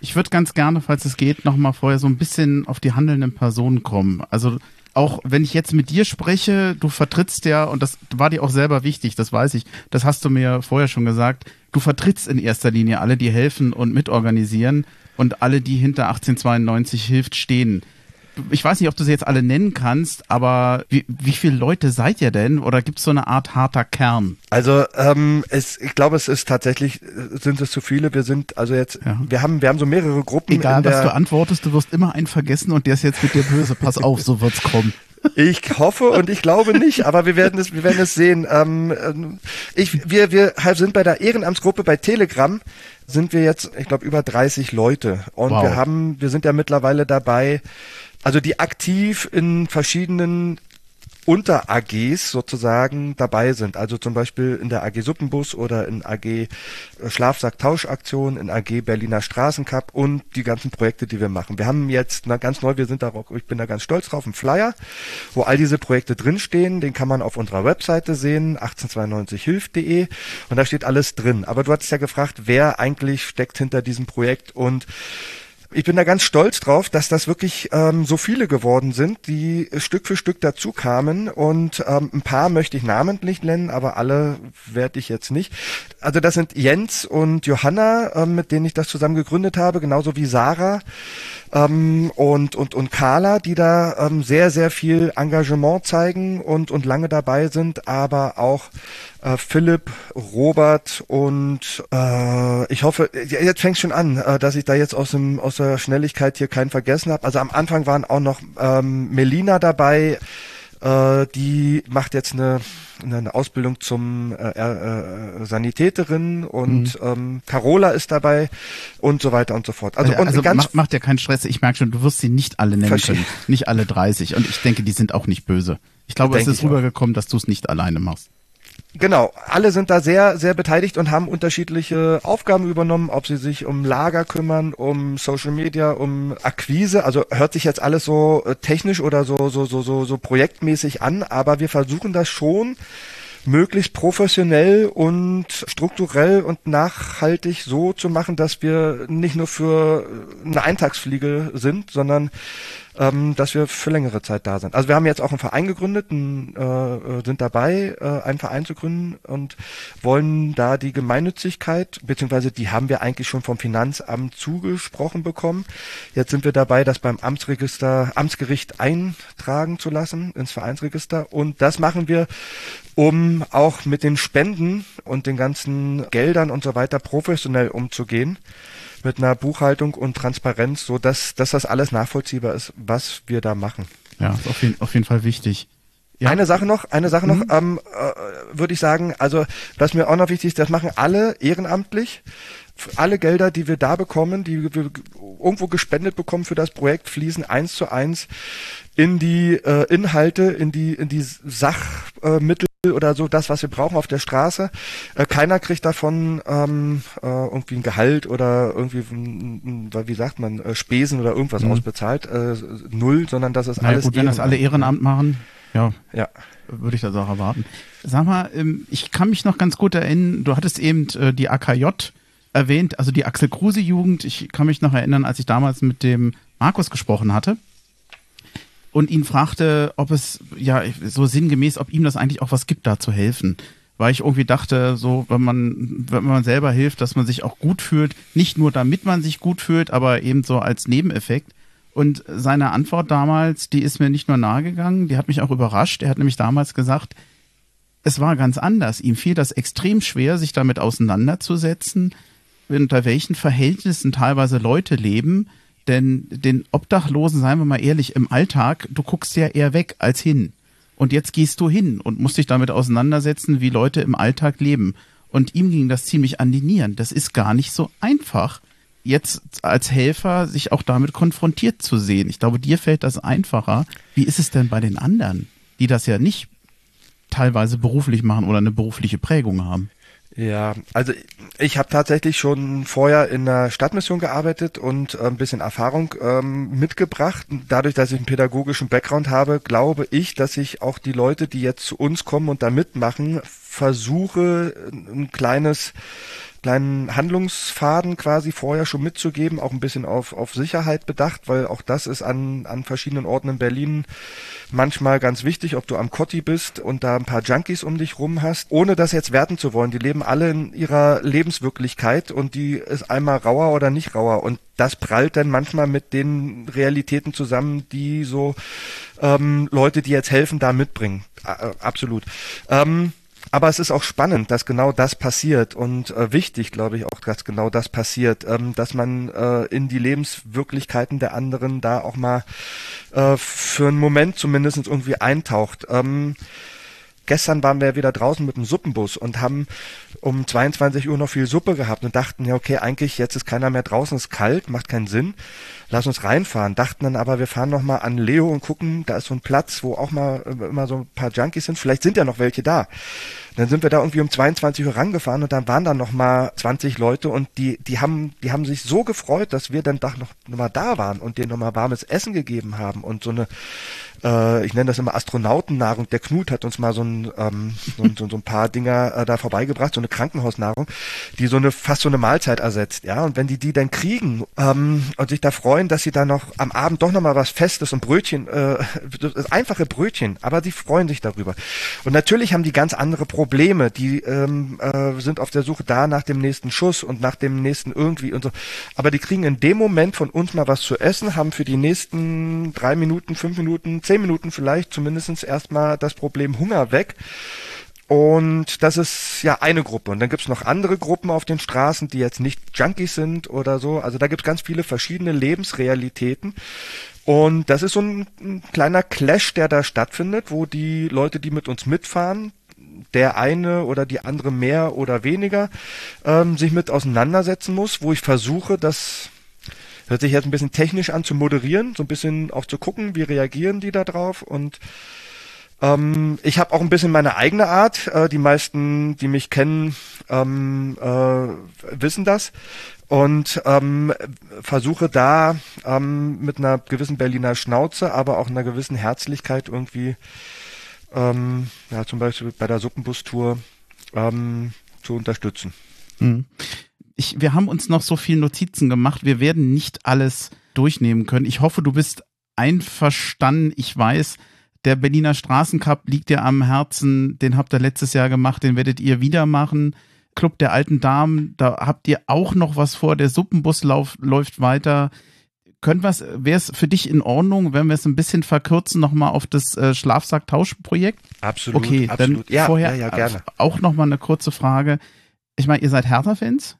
Ich würde ganz gerne, falls es geht, nochmal vorher so ein bisschen auf die handelnden Personen kommen. Also auch wenn ich jetzt mit dir spreche, du vertrittst ja, und das war dir auch selber wichtig, das weiß ich, das hast du mir vorher schon gesagt, du vertrittst in erster Linie alle, die helfen und mitorganisieren und alle, die hinter 1892 hilft, stehen ich weiß nicht, ob du sie jetzt alle nennen kannst, aber wie, wie viele Leute seid ihr denn? Oder gibt es so eine Art harter Kern? Also ähm, es, ich glaube, es ist tatsächlich, sind es zu viele. Wir sind also jetzt, ja. wir haben, wir haben so mehrere Gruppen. Egal, was du antwortest, du wirst immer einen vergessen und der ist jetzt mit dir böse. Pass auf, so wird's kommen. Ich hoffe und ich glaube nicht, aber wir werden es, wir werden es sehen. Ähm, ich, wir, wir sind bei der Ehrenamtsgruppe bei Telegram sind wir jetzt, ich glaube, über 30 Leute und wow. wir haben, wir sind ja mittlerweile dabei, also die aktiv in verschiedenen unter-AGs sozusagen dabei sind. Also zum Beispiel in der AG Suppenbus oder in AG äh, Schlafsack-Tauschaktion, in AG Berliner Straßencup und die ganzen Projekte, die wir machen. Wir haben jetzt na, ganz neu, wir sind da, ich bin da ganz stolz drauf, einen Flyer, wo all diese Projekte drinstehen. Den kann man auf unserer Webseite sehen, 1892hilft.de und da steht alles drin. Aber du hattest ja gefragt, wer eigentlich steckt hinter diesem Projekt und ich bin da ganz stolz drauf, dass das wirklich ähm, so viele geworden sind, die Stück für Stück dazu kamen. Und ähm, ein paar möchte ich namentlich nennen, aber alle werde ich jetzt nicht. Also das sind Jens und Johanna, ähm, mit denen ich das zusammen gegründet habe, genauso wie Sarah ähm, und, und, und Carla, die da ähm, sehr, sehr viel Engagement zeigen und, und lange dabei sind, aber auch äh, Philipp, Robert und äh, ich hoffe, jetzt fängt schon an, äh, dass ich da jetzt aus, dem, aus der Schnelligkeit hier keinen vergessen habe. Also am Anfang waren auch noch ähm, Melina dabei, äh, die macht jetzt eine, eine Ausbildung zum äh, äh, Sanitäterin und mhm. ähm, Carola ist dabei und so weiter und so fort. Also, und also ganz macht, macht ja keinen Stress. Ich merke schon, du wirst sie nicht alle nennen verstehe. können. Nicht alle 30. Und ich denke, die sind auch nicht böse. Ich glaube, es ist rübergekommen, dass du es nicht alleine machst. Genau, alle sind da sehr, sehr beteiligt und haben unterschiedliche Aufgaben übernommen, ob sie sich um Lager kümmern, um Social Media, um Akquise. Also hört sich jetzt alles so äh, technisch oder so, so, so, so, so projektmäßig an, aber wir versuchen das schon möglichst professionell und strukturell und nachhaltig so zu machen, dass wir nicht nur für eine Eintagsfliege sind, sondern ähm, dass wir für längere Zeit da sind. Also wir haben jetzt auch einen Verein gegründet, ein, äh, sind dabei, äh, einen Verein zu gründen und wollen da die Gemeinnützigkeit, beziehungsweise die haben wir eigentlich schon vom Finanzamt zugesprochen bekommen. Jetzt sind wir dabei, das beim Amtsregister, Amtsgericht eintragen zu lassen ins Vereinsregister und das machen wir um auch mit den Spenden und den ganzen Geldern und so weiter professionell umzugehen mit einer Buchhaltung und Transparenz, so dass, dass das alles nachvollziehbar ist, was wir da machen. Ja, ist auf jeden, auf jeden Fall wichtig. Ja. Eine Sache noch, eine Sache mhm. noch, ähm, äh, würde ich sagen, also was mir auch noch wichtig ist, das machen alle ehrenamtlich. Alle Gelder, die wir da bekommen, die wir irgendwo gespendet bekommen für das Projekt, fließen eins zu eins in die äh, Inhalte, in die in die Sachmittel äh, oder so das, was wir brauchen auf der Straße. Äh, keiner kriegt davon ähm, äh, irgendwie ein Gehalt oder irgendwie, wie sagt man, äh, Spesen oder irgendwas mhm. ausbezahlt. Äh, null, sondern das ist naja, alles. Gut, wenn das alle Ehrenamt machen. Ja. Ja. Würde ich das auch erwarten. Sag mal, ähm, ich kann mich noch ganz gut erinnern, du hattest eben äh, die AKJ erwähnt, also die Axel Kruse Jugend. Ich kann mich noch erinnern, als ich damals mit dem Markus gesprochen hatte und ihn fragte, ob es ja so sinngemäß, ob ihm das eigentlich auch was gibt, da zu helfen. Weil ich irgendwie dachte, so, wenn man, wenn man selber hilft, dass man sich auch gut fühlt, nicht nur damit man sich gut fühlt, aber eben so als Nebeneffekt. Und seine Antwort damals, die ist mir nicht nur nahegegangen, die hat mich auch überrascht. Er hat nämlich damals gesagt, es war ganz anders. Ihm fiel das extrem schwer, sich damit auseinanderzusetzen, unter welchen Verhältnissen teilweise Leute leben. Denn den Obdachlosen, seien wir mal ehrlich, im Alltag, du guckst ja eher weg als hin. Und jetzt gehst du hin und musst dich damit auseinandersetzen, wie Leute im Alltag leben. Und ihm ging das ziemlich an die Nieren. Das ist gar nicht so einfach, jetzt als Helfer sich auch damit konfrontiert zu sehen. Ich glaube, dir fällt das einfacher. Wie ist es denn bei den anderen, die das ja nicht teilweise beruflich machen oder eine berufliche Prägung haben? Ja, also ich habe tatsächlich schon vorher in der Stadtmission gearbeitet und äh, ein bisschen Erfahrung ähm, mitgebracht. Dadurch, dass ich einen pädagogischen Background habe, glaube ich, dass ich auch die Leute, die jetzt zu uns kommen und da mitmachen, versuche ein kleines kleinen Handlungsfaden quasi vorher schon mitzugeben, auch ein bisschen auf, auf Sicherheit bedacht, weil auch das ist an, an verschiedenen Orten in Berlin manchmal ganz wichtig, ob du am Kotti bist und da ein paar Junkies um dich rum hast, ohne das jetzt werten zu wollen. Die leben alle in ihrer Lebenswirklichkeit und die ist einmal rauer oder nicht rauer und das prallt dann manchmal mit den Realitäten zusammen, die so ähm, Leute, die jetzt helfen, da mitbringen. Äh, absolut. Ähm, aber es ist auch spannend, dass genau das passiert und äh, wichtig, glaube ich, auch, dass genau das passiert, ähm, dass man äh, in die Lebenswirklichkeiten der anderen da auch mal äh, für einen Moment zumindest irgendwie eintaucht. Ähm, gestern waren wir wieder draußen mit dem Suppenbus und haben um 22 Uhr noch viel Suppe gehabt und dachten, ja, okay, eigentlich jetzt ist keiner mehr draußen, ist kalt, macht keinen Sinn. Lass uns reinfahren. Dachten dann aber, wir fahren noch mal an Leo und gucken, da ist so ein Platz, wo auch mal äh, immer so ein paar Junkies sind. Vielleicht sind ja noch welche da. Dann sind wir da irgendwie um 22 Uhr rangefahren und dann waren dann noch mal 20 Leute und die, die haben, die haben sich so gefreut, dass wir dann doch noch, noch mal da waren und denen noch mal warmes Essen gegeben haben und so eine, äh, ich nenne das immer Astronautennahrung. Der Knut hat uns mal so ein, ähm, so, so, so ein paar Dinger äh, da vorbeigebracht, so eine Krankenhausnahrung, die so eine, fast so eine Mahlzeit ersetzt, ja. Und wenn die die dann kriegen ähm, und sich da freuen, dass sie da noch am Abend doch noch mal was Festes und Brötchen, äh, einfache Brötchen, aber die freuen sich darüber. Und natürlich haben die ganz andere Probleme die ähm, äh, sind auf der Suche da nach dem nächsten Schuss und nach dem nächsten irgendwie und so. Aber die kriegen in dem Moment von uns mal was zu essen, haben für die nächsten drei Minuten, fünf Minuten, zehn Minuten vielleicht zumindestens erstmal das Problem Hunger weg. Und das ist ja eine Gruppe. Und dann gibt's noch andere Gruppen auf den Straßen, die jetzt nicht Junkies sind oder so. Also da gibt's ganz viele verschiedene Lebensrealitäten. Und das ist so ein, ein, kleiner Clash, der da stattfindet, wo die Leute, die mit uns mitfahren, der eine oder die andere mehr oder weniger ähm, sich mit auseinandersetzen muss, wo ich versuche, das hört sich jetzt ein bisschen technisch an zu moderieren, so ein bisschen auch zu gucken, wie reagieren die da drauf und ähm, ich habe auch ein bisschen meine eigene Art. Äh, die meisten, die mich kennen, ähm, äh, wissen das und ähm, versuche da ähm, mit einer gewissen Berliner Schnauze, aber auch einer gewissen Herzlichkeit irgendwie ähm, ja, zum Beispiel bei der Suppenbustour ähm, zu unterstützen. Mhm. Ich, wir haben uns noch so viele Notizen gemacht. Wir werden nicht alles durchnehmen können. Ich hoffe, du bist einverstanden. Ich weiß, der Berliner Straßencup liegt dir am Herzen. Den habt ihr letztes Jahr gemacht. Den werdet ihr wieder machen. Club der alten Damen, da habt ihr auch noch was vor. Der Suppenbus lauf, läuft weiter können wir wäre es für dich in Ordnung, wenn wir es ein bisschen verkürzen nochmal auf das äh, Schlafsack-Tauschprojekt? Absolut. Okay, absolut. dann ja, vorher ja, ja, gerne. auch nochmal eine kurze Frage. Ich meine, ihr seid Hertha-Fans?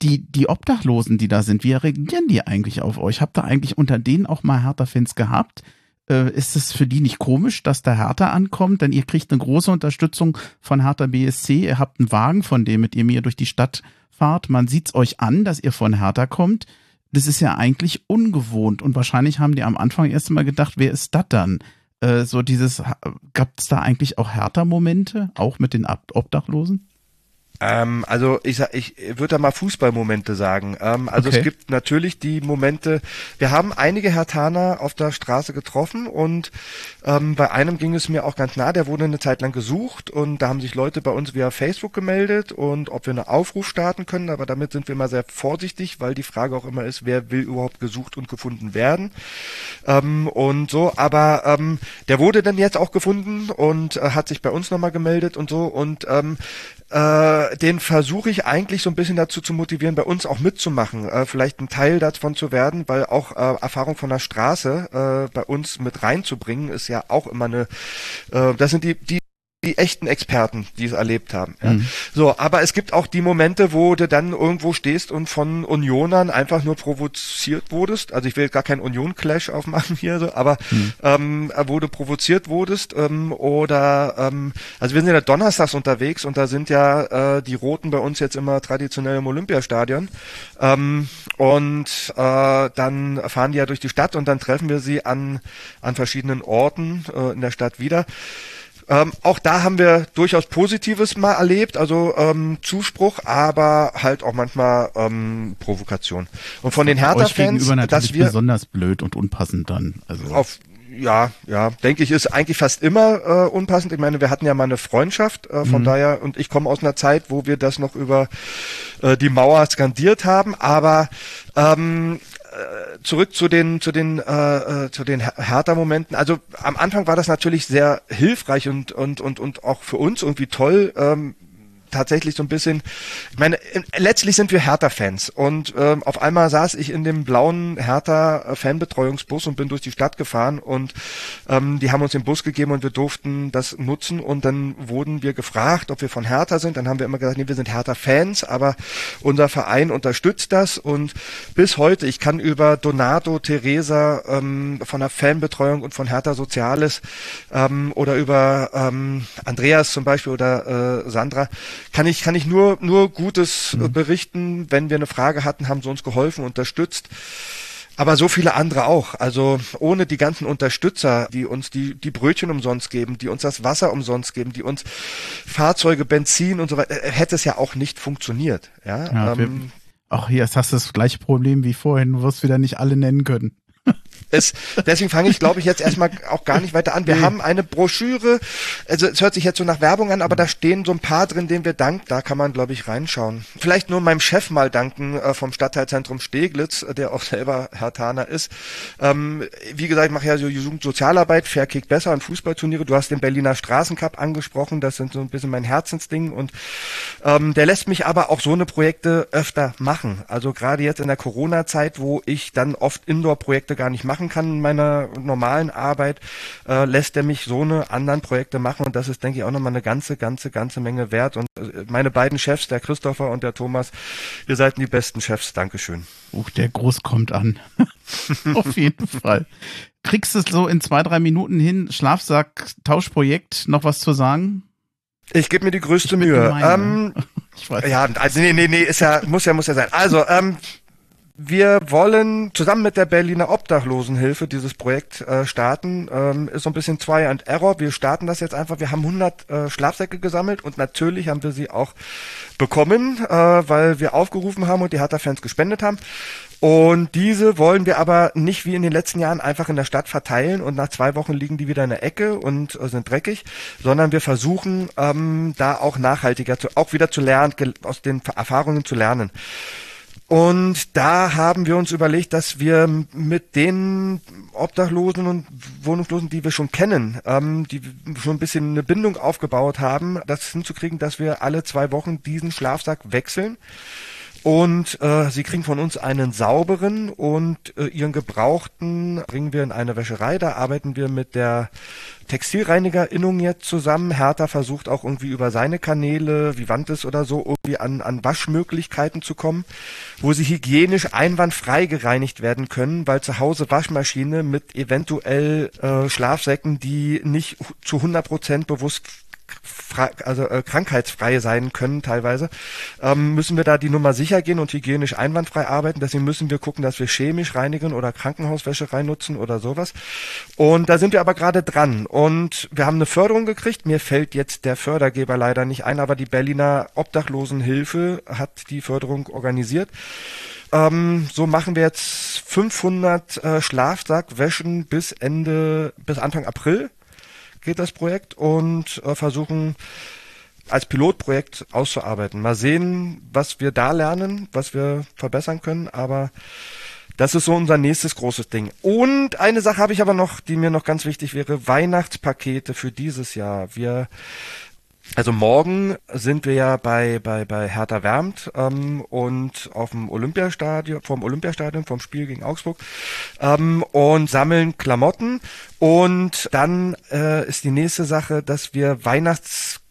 Die, die Obdachlosen, die da sind, wie reagieren die eigentlich auf euch? Habt ihr eigentlich unter denen auch mal Hertha-Fans gehabt? Äh, ist es für die nicht komisch, dass da Hertha ankommt? Denn ihr kriegt eine große Unterstützung von Hertha BSC. Ihr habt einen Wagen, von dem mit ihr mir durch die Stadt fahrt. Man sieht's euch an, dass ihr von Hertha kommt das ist ja eigentlich ungewohnt und wahrscheinlich haben die am Anfang erst mal gedacht, wer ist das dann? Äh, so dieses, gab es da eigentlich auch härter Momente, auch mit den Obdachlosen? Ähm, also ich ich würde da mal Fußballmomente sagen. Ähm, also okay. es gibt natürlich die Momente. Wir haben einige Hertaner auf der Straße getroffen und ähm, bei einem ging es mir auch ganz nah. Der wurde eine Zeit lang gesucht und da haben sich Leute bei uns via Facebook gemeldet und ob wir einen Aufruf starten können. Aber damit sind wir immer sehr vorsichtig, weil die Frage auch immer ist, wer will überhaupt gesucht und gefunden werden ähm, und so. Aber ähm, der wurde dann jetzt auch gefunden und äh, hat sich bei uns nochmal gemeldet und so und ähm, äh, den versuche ich eigentlich so ein bisschen dazu zu motivieren, bei uns auch mitzumachen, äh, vielleicht ein Teil davon zu werden, weil auch äh, Erfahrung von der Straße äh, bei uns mit reinzubringen, ist ja auch immer eine, äh, das sind die, die die echten Experten, die es erlebt haben. Ja. Mhm. So, aber es gibt auch die Momente, wo du dann irgendwo stehst und von Unionern einfach nur provoziert wurdest. Also ich will gar keinen Union-Clash aufmachen hier, so, aber mhm. ähm, wo du provoziert wurdest ähm, oder ähm, also wir sind ja donnerstags unterwegs und da sind ja äh, die Roten bei uns jetzt immer traditionell im Olympiastadion ähm, und äh, dann fahren die ja durch die Stadt und dann treffen wir sie an an verschiedenen Orten äh, in der Stadt wieder. Ähm, auch da haben wir durchaus Positives mal erlebt, also ähm, Zuspruch, aber halt auch manchmal ähm, Provokation. Und von den Hertha-Fans, dass wir besonders blöd und unpassend dann. Also auf ja, ja, denke ich, ist eigentlich fast immer äh, unpassend. Ich meine, wir hatten ja mal eine Freundschaft, äh, von mhm. daher, und ich komme aus einer Zeit, wo wir das noch über äh, die Mauer skandiert haben, aber ähm, äh, zurück zu den zu den äh, äh zu den Hertha-Momenten. Also am Anfang war das natürlich sehr hilfreich und und und und auch für uns irgendwie toll. Ähm, tatsächlich so ein bisschen, ich meine, letztlich sind wir Hertha-Fans. Und ähm, auf einmal saß ich in dem blauen Hertha-Fanbetreuungsbus und bin durch die Stadt gefahren und ähm, die haben uns den Bus gegeben und wir durften das nutzen. Und dann wurden wir gefragt, ob wir von Hertha sind. Dann haben wir immer gesagt, nee, wir sind Hertha-Fans, aber unser Verein unterstützt das. Und bis heute, ich kann über Donato, Teresa ähm, von der Fanbetreuung und von Hertha Soziales ähm, oder über ähm, Andreas zum Beispiel oder äh, Sandra, kann ich, kann ich nur, nur Gutes äh, mhm. berichten. Wenn wir eine Frage hatten, haben sie uns geholfen, unterstützt. Aber so viele andere auch. Also ohne die ganzen Unterstützer, die uns die, die Brötchen umsonst geben, die uns das Wasser umsonst geben, die uns Fahrzeuge, Benzin und so weiter, äh, hätte es ja auch nicht funktioniert. Ja, ja ähm, Ach, hier hast du das gleiche Problem wie vorhin. Du wirst wieder nicht alle nennen können. Es, deswegen fange ich, glaube ich, jetzt erstmal auch gar nicht weiter an. Wir nee. haben eine Broschüre, also es hört sich jetzt so nach Werbung an, aber da stehen so ein paar drin, denen wir danken. Da kann man, glaube ich, reinschauen. Vielleicht nur meinem Chef mal danken äh, vom Stadtteilzentrum Steglitz, äh, der auch selber Herr Taner ist. Ähm, wie gesagt, ich mache ja so Jugendsozialarbeit, Fair Kick besser und Fußballturniere. Du hast den Berliner Straßencup angesprochen, das sind so ein bisschen mein Herzensding und ähm, der lässt mich aber auch so eine Projekte öfter machen. Also gerade jetzt in der Corona-Zeit, wo ich dann oft Indoor-Projekte gar nicht mache, machen kann in meiner normalen Arbeit, äh, lässt er mich so eine anderen Projekte machen und das ist, denke ich, auch nochmal eine ganze, ganze, ganze Menge wert. Und äh, meine beiden Chefs, der Christopher und der Thomas, ihr seid die besten Chefs. Dankeschön. Uh, der Gruß kommt an. Auf jeden Fall. Kriegst du es so in zwei, drei Minuten hin, Schlafsack, Tauschprojekt, noch was zu sagen? Ich gebe mir die größte Mühe. Ähm, ich weiß. Ja, also nee, nee, nee, ist ja, muss ja, muss ja sein. Also, ähm, wir wollen zusammen mit der Berliner Obdachlosenhilfe dieses Projekt äh, starten. Ähm, ist so ein bisschen Try and Error. Wir starten das jetzt einfach. Wir haben 100 äh, Schlafsäcke gesammelt und natürlich haben wir sie auch bekommen, äh, weil wir aufgerufen haben und die Hertha-Fans gespendet haben. Und diese wollen wir aber nicht wie in den letzten Jahren einfach in der Stadt verteilen und nach zwei Wochen liegen die wieder in der Ecke und äh, sind dreckig, sondern wir versuchen ähm, da auch nachhaltiger zu, auch wieder zu lernen, aus den Erfahrungen zu lernen. Und da haben wir uns überlegt, dass wir mit den Obdachlosen und Wohnungslosen, die wir schon kennen, ähm, die schon ein bisschen eine Bindung aufgebaut haben, das hinzukriegen, dass wir alle zwei Wochen diesen Schlafsack wechseln. Und äh, sie kriegen von uns einen sauberen und äh, ihren gebrauchten bringen wir in eine Wäscherei. Da arbeiten wir mit der Textilreinigerinnung jetzt zusammen. Hertha versucht auch irgendwie über seine Kanäle, wie Wandes oder so, irgendwie an, an Waschmöglichkeiten zu kommen, wo sie hygienisch einwandfrei gereinigt werden können, weil zu Hause Waschmaschine mit eventuell äh, Schlafsäcken, die nicht zu 100 Prozent bewusst also äh, krankheitsfrei sein können teilweise, ähm, müssen wir da die Nummer sicher gehen und hygienisch einwandfrei arbeiten. Deswegen müssen wir gucken, dass wir chemisch reinigen oder Krankenhauswäsche reinnutzen oder sowas. Und da sind wir aber gerade dran. Und wir haben eine Förderung gekriegt. Mir fällt jetzt der Fördergeber leider nicht ein, aber die Berliner Obdachlosenhilfe hat die Förderung organisiert. Ähm, so machen wir jetzt 500 äh, Schlafsackwäschen bis Ende, bis Anfang April geht das Projekt und äh, versuchen als Pilotprojekt auszuarbeiten. Mal sehen, was wir da lernen, was wir verbessern können, aber das ist so unser nächstes großes Ding. Und eine Sache habe ich aber noch, die mir noch ganz wichtig wäre, Weihnachtspakete für dieses Jahr. Wir also morgen sind wir ja bei, bei, bei Hertha Wärmt ähm, und auf dem Olympiastadion, vom Olympiastadion, vom Spiel gegen Augsburg ähm, und sammeln Klamotten. Und dann äh, ist die nächste Sache, dass wir Weihnachts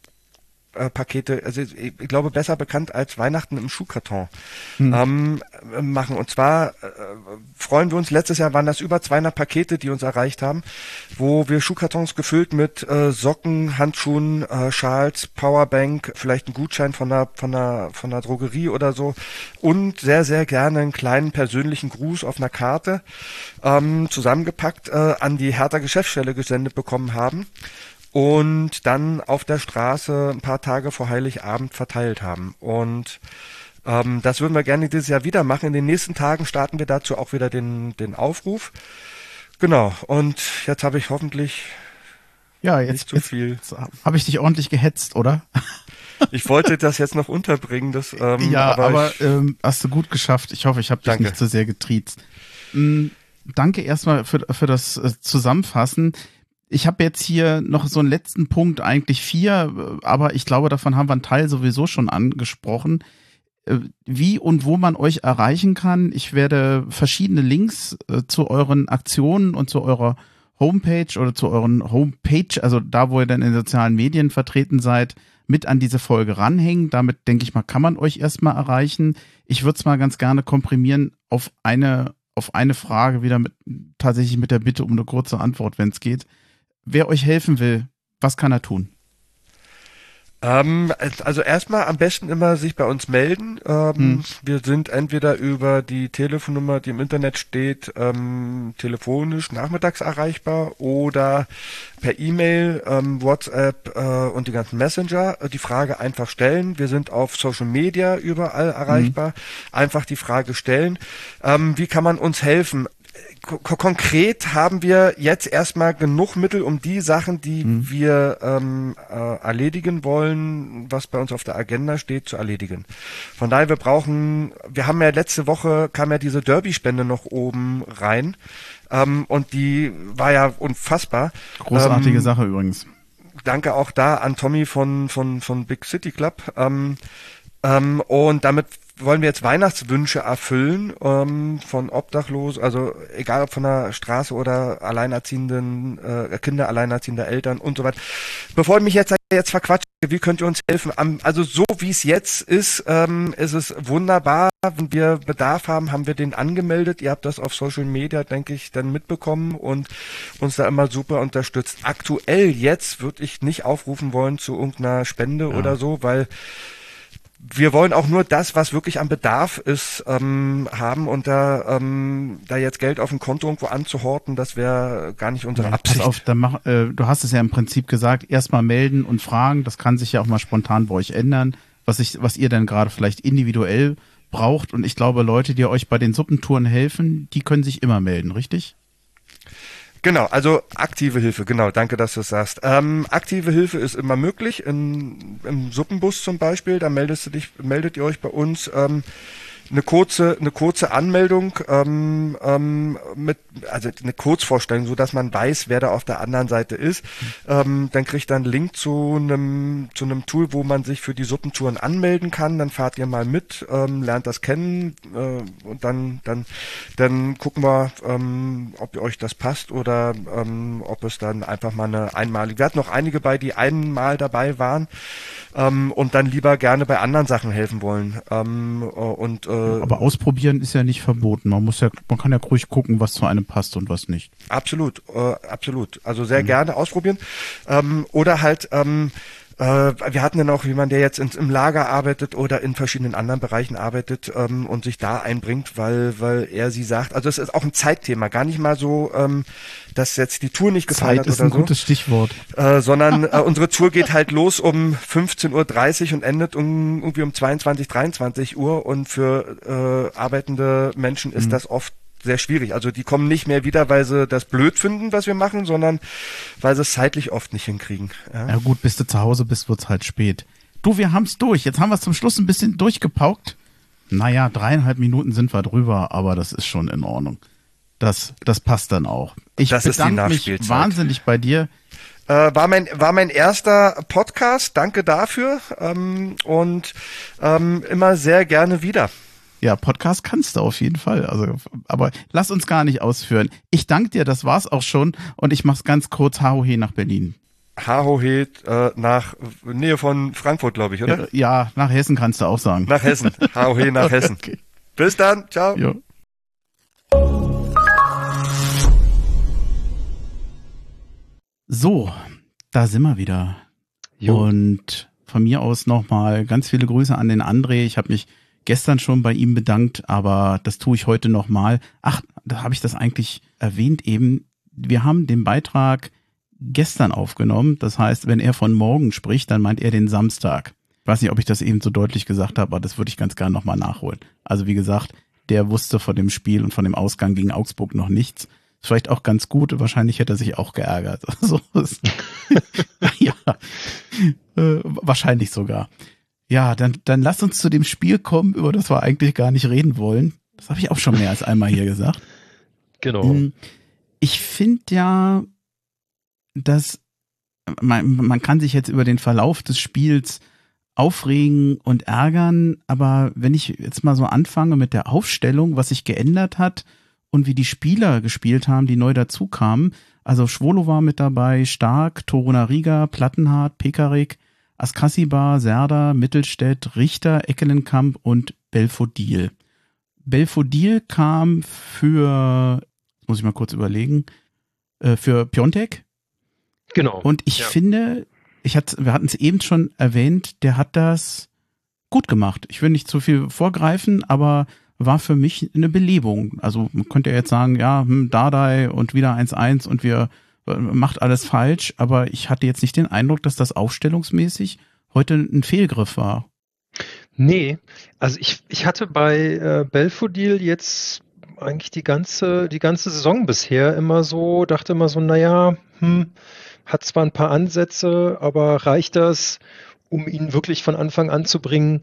äh, Pakete, also ich glaube besser bekannt als Weihnachten im Schuhkarton hm. ähm, machen. Und zwar äh, freuen wir uns, letztes Jahr waren das über 200 Pakete, die uns erreicht haben, wo wir Schuhkartons gefüllt mit äh, Socken, Handschuhen, äh, Schals, Powerbank, vielleicht ein Gutschein von der, von der, von der Drogerie oder so und sehr, sehr gerne einen kleinen persönlichen Gruß auf einer Karte ähm, zusammengepackt äh, an die Hertha Geschäftsstelle gesendet bekommen haben und dann auf der Straße ein paar Tage vor Heiligabend verteilt haben. Und ähm, das würden wir gerne dieses Jahr wieder machen. In den nächsten Tagen starten wir dazu auch wieder den, den Aufruf. Genau. Und jetzt habe ich hoffentlich ja, jetzt, nicht zu jetzt, viel. Habe ich dich ordentlich gehetzt, oder? Ich wollte das jetzt noch unterbringen. Das, ähm, ja, aber, aber ich, ähm, hast du gut geschafft. Ich hoffe, ich habe dich nicht zu sehr getriezt. Mhm, danke erstmal für, für das äh, Zusammenfassen. Ich habe jetzt hier noch so einen letzten Punkt, eigentlich vier, aber ich glaube, davon haben wir einen Teil sowieso schon angesprochen. Äh, wie und wo man euch erreichen kann. Ich werde verschiedene Links äh, zu euren Aktionen und zu eurer Homepage oder zu euren Homepage, also da, wo ihr dann in sozialen Medien vertreten seid, mit an diese Folge ranhängen. Damit denke ich mal, kann man euch erstmal erreichen. Ich würde es mal ganz gerne komprimieren auf eine, auf eine Frage wieder mit, tatsächlich mit der Bitte um eine kurze Antwort, wenn es geht wer euch helfen will, was kann er tun? Ähm, also erstmal am besten immer sich bei uns melden. Ähm, hm. Wir sind entweder über die Telefonnummer, die im Internet steht, ähm, telefonisch nachmittags erreichbar oder per E-Mail, ähm, WhatsApp äh, und die ganzen Messenger. Die Frage einfach stellen. Wir sind auf Social Media überall erreichbar. Hm. Einfach die Frage stellen. Ähm, wie kann man uns helfen? Konkret haben wir jetzt erstmal genug Mittel, um die Sachen, die mhm. wir ähm, äh, erledigen wollen, was bei uns auf der Agenda steht, zu erledigen. Von daher, wir brauchen, wir haben ja letzte Woche kam ja diese Derby-Spende noch oben rein ähm, und die war ja unfassbar. Großartige ähm, Sache übrigens. Danke auch da an Tommy von von von Big City Club. Ähm, ähm, und damit wollen wir jetzt Weihnachtswünsche erfüllen ähm, von Obdachlosen, also egal ob von der Straße oder alleinerziehenden äh, Kinder, alleinerziehender Eltern und so weiter. Bevor ich mich jetzt jetzt verquatsche, wie könnt ihr uns helfen? Also so wie es jetzt ist, ähm, ist es wunderbar. Wenn wir Bedarf haben, haben wir den angemeldet. Ihr habt das auf Social Media, denke ich, dann mitbekommen und uns da immer super unterstützt. Aktuell jetzt würde ich nicht aufrufen wollen zu irgendeiner Spende ja. oder so, weil wir wollen auch nur das, was wirklich am Bedarf ist, ähm, haben und da, ähm, da jetzt Geld auf dem Konto irgendwo anzuhorten, das wäre gar nicht unsere ja, Absicht. Pass auf, dann mach, äh, du hast es ja im Prinzip gesagt, erstmal melden und fragen, das kann sich ja auch mal spontan bei euch ändern, was ich, was ihr denn gerade vielleicht individuell braucht und ich glaube, Leute, die euch bei den Suppentouren helfen, die können sich immer melden, richtig? Genau, also aktive Hilfe, genau, danke, dass du es sagst. Ähm, aktive Hilfe ist immer möglich, in, im Suppenbus zum Beispiel, da meldest du dich, meldet ihr euch bei uns. Ähm, eine kurze, eine kurze Anmeldung ähm, ähm, mit, also eine Kurzvorstellung, so dass man weiß, wer da auf der anderen Seite ist. Ähm, dann kriegt er einen Link zu einem zu einem Tool, wo man sich für die Suppentouren anmelden kann. Dann fahrt ihr mal mit, ähm, lernt das kennen äh, und dann dann dann gucken wir, ähm, ob euch das passt oder ähm, ob es dann einfach mal eine einmalige. Wir hatten noch einige bei, die einmal dabei waren ähm, und dann lieber gerne bei anderen Sachen helfen wollen. Ähm, und äh, aber ausprobieren ist ja nicht verboten. Man muss ja, man kann ja ruhig gucken, was zu einem passt und was nicht. Absolut, äh, absolut. Also sehr mhm. gerne ausprobieren. Ähm, oder halt ähm, äh, wir hatten dann auch jemanden, der jetzt ins, im Lager arbeitet oder in verschiedenen anderen Bereichen arbeitet ähm, und sich da einbringt, weil, weil er sie sagt, also es ist auch ein Zeitthema, gar nicht mal so, ähm, dass jetzt die Tour nicht gefallen Zeit hat ist oder ein so. gutes Stichwort. Äh, sondern äh, unsere Tour geht halt los um 15.30 Uhr und endet um irgendwie um 22, 23 Uhr und für äh, arbeitende Menschen ist Mhm. das oft sehr schwierig. Also die kommen nicht mehr wieder, weil sie das blöd finden, was wir machen, sondern weil sie es zeitlich oft nicht hinkriegen. Ja. Ja gut, bis du zu Hause bist, wird's halt spät. Du, wir haben's durch. Jetzt haben wir zum Schluss ein bisschen durchgepaukt. Naja, dreieinhalb Minuten sind wir drüber, aber das ist schon in Ordnung. Das, das passt dann auch. Ich Das bedanke mich wahnsinnig bei dir. Äh, war mein war mein erster Podcast. Danke dafür ähm, und ähm, immer sehr gerne wieder. Ja, Podcast kannst du auf jeden Fall. Also, aber lass uns gar nicht ausführen. Ich danke dir, das war's auch schon. Und ich mach's ganz kurz. Haohe nach Berlin. Hahohet äh, nach Nähe von Frankfurt, glaube ich, oder? Ja, nach Hessen kannst du auch sagen. Nach Hessen. Hahohe nach Hessen. Okay. Bis dann. Ciao. Jo. So, da sind wir wieder. Jo. Und von mir aus nochmal ganz viele Grüße an den André. Ich habe mich gestern schon bei ihm bedankt, aber das tue ich heute nochmal. Ach, da habe ich das eigentlich erwähnt eben. Wir haben den Beitrag gestern aufgenommen. Das heißt, wenn er von morgen spricht, dann meint er den Samstag. Ich weiß nicht, ob ich das eben so deutlich gesagt habe, aber das würde ich ganz gerne nochmal nachholen. Also wie gesagt, der wusste von dem Spiel und von dem Ausgang gegen Augsburg noch nichts. Ist vielleicht auch ganz gut. Wahrscheinlich hätte er sich auch geärgert. Ja, äh, wahrscheinlich sogar. Ja, dann, dann lass uns zu dem Spiel kommen, über das wir eigentlich gar nicht reden wollen. Das habe ich auch schon mehr als einmal hier gesagt. Genau. Mm, Ich finde ja, dass man, man kann sich jetzt über den Verlauf des Spiels aufregen und ärgern, aber wenn ich jetzt mal so anfange mit der Aufstellung, was sich geändert hat und wie die Spieler gespielt haben, die neu dazukamen, also Schwolo war mit dabei, Stark, Torunariga, Plattenhardt, Pekarik, Askasibar, Serda, Mittelstädt, Richter, Eckelenkamp und Belfodil. Belfodil kam für, muss ich mal kurz überlegen, äh, für Piontek. Genau. Und ich Ja. finde, ich hatte, wir hatten es eben schon erwähnt, der hat das gut gemacht. Ich will nicht zu viel vorgreifen, aber war für mich eine Belebung. Also man könnte ja jetzt sagen, ja, hm, Dardai und wieder 1-1 und wir macht alles falsch, aber ich hatte jetzt nicht den Eindruck, dass das aufstellungsmäßig heute ein Fehlgriff war. Nee, also ich, ich hatte bei äh, Belfodil jetzt eigentlich die ganze, die ganze Saison bisher immer so, dachte immer so, naja, hm, hat zwar ein paar Ansätze, aber reicht das, um ihn wirklich von Anfang an zu bringen?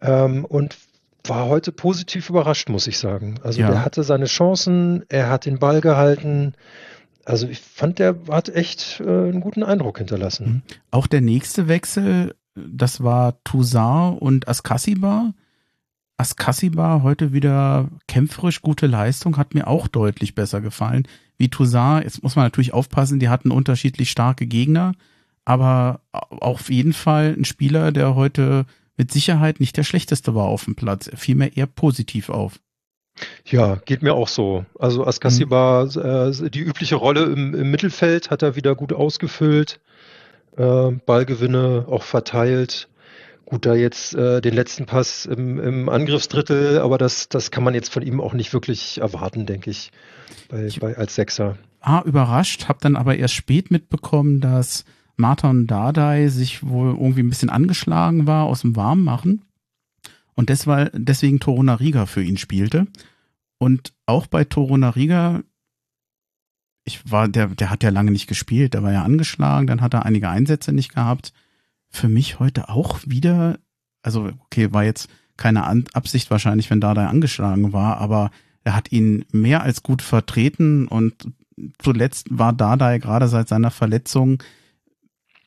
Ähm, und war heute positiv überrascht, muss ich sagen. Also Ja. der hatte seine Chancen, er hat den Ball gehalten. Also ich fand, der hat echt äh, einen guten Eindruck hinterlassen. Auch der nächste Wechsel, das war Toussaint und Askasibar. Askasibar heute wieder kämpferisch gute Leistung, hat mir auch deutlich besser gefallen. Wie Toussaint, jetzt muss man natürlich aufpassen, die hatten unterschiedlich starke Gegner, aber auf jeden Fall ein Spieler, der heute mit Sicherheit nicht der schlechteste war auf dem Platz. Er fiel mir eher positiv auf. Ja, geht mir auch so. Also Askasiba, äh, die übliche Rolle im, im Mittelfeld hat er wieder gut ausgefüllt. Äh, Ballgewinne auch verteilt. Gut, da jetzt äh, den letzten Pass im, im Angriffsdrittel, aber das, das kann man jetzt von ihm auch nicht wirklich erwarten, denke ich, bei, Ich- bei, als Sechser. Ah, überrascht, hab dann aber erst spät mitbekommen, dass Martin Dardai sich wohl irgendwie ein bisschen angeschlagen war aus dem Warmmachen und deswegen, deswegen Torunariga für ihn spielte. Und auch bei Torunariga, ich war, der, der hat ja lange nicht gespielt, der war ja angeschlagen, dann hat er einige Einsätze nicht gehabt. Für mich heute auch wieder, also okay, war jetzt keine Absicht wahrscheinlich, wenn Dardai angeschlagen war, aber er hat ihn mehr als gut vertreten und zuletzt war Dardai gerade seit seiner Verletzung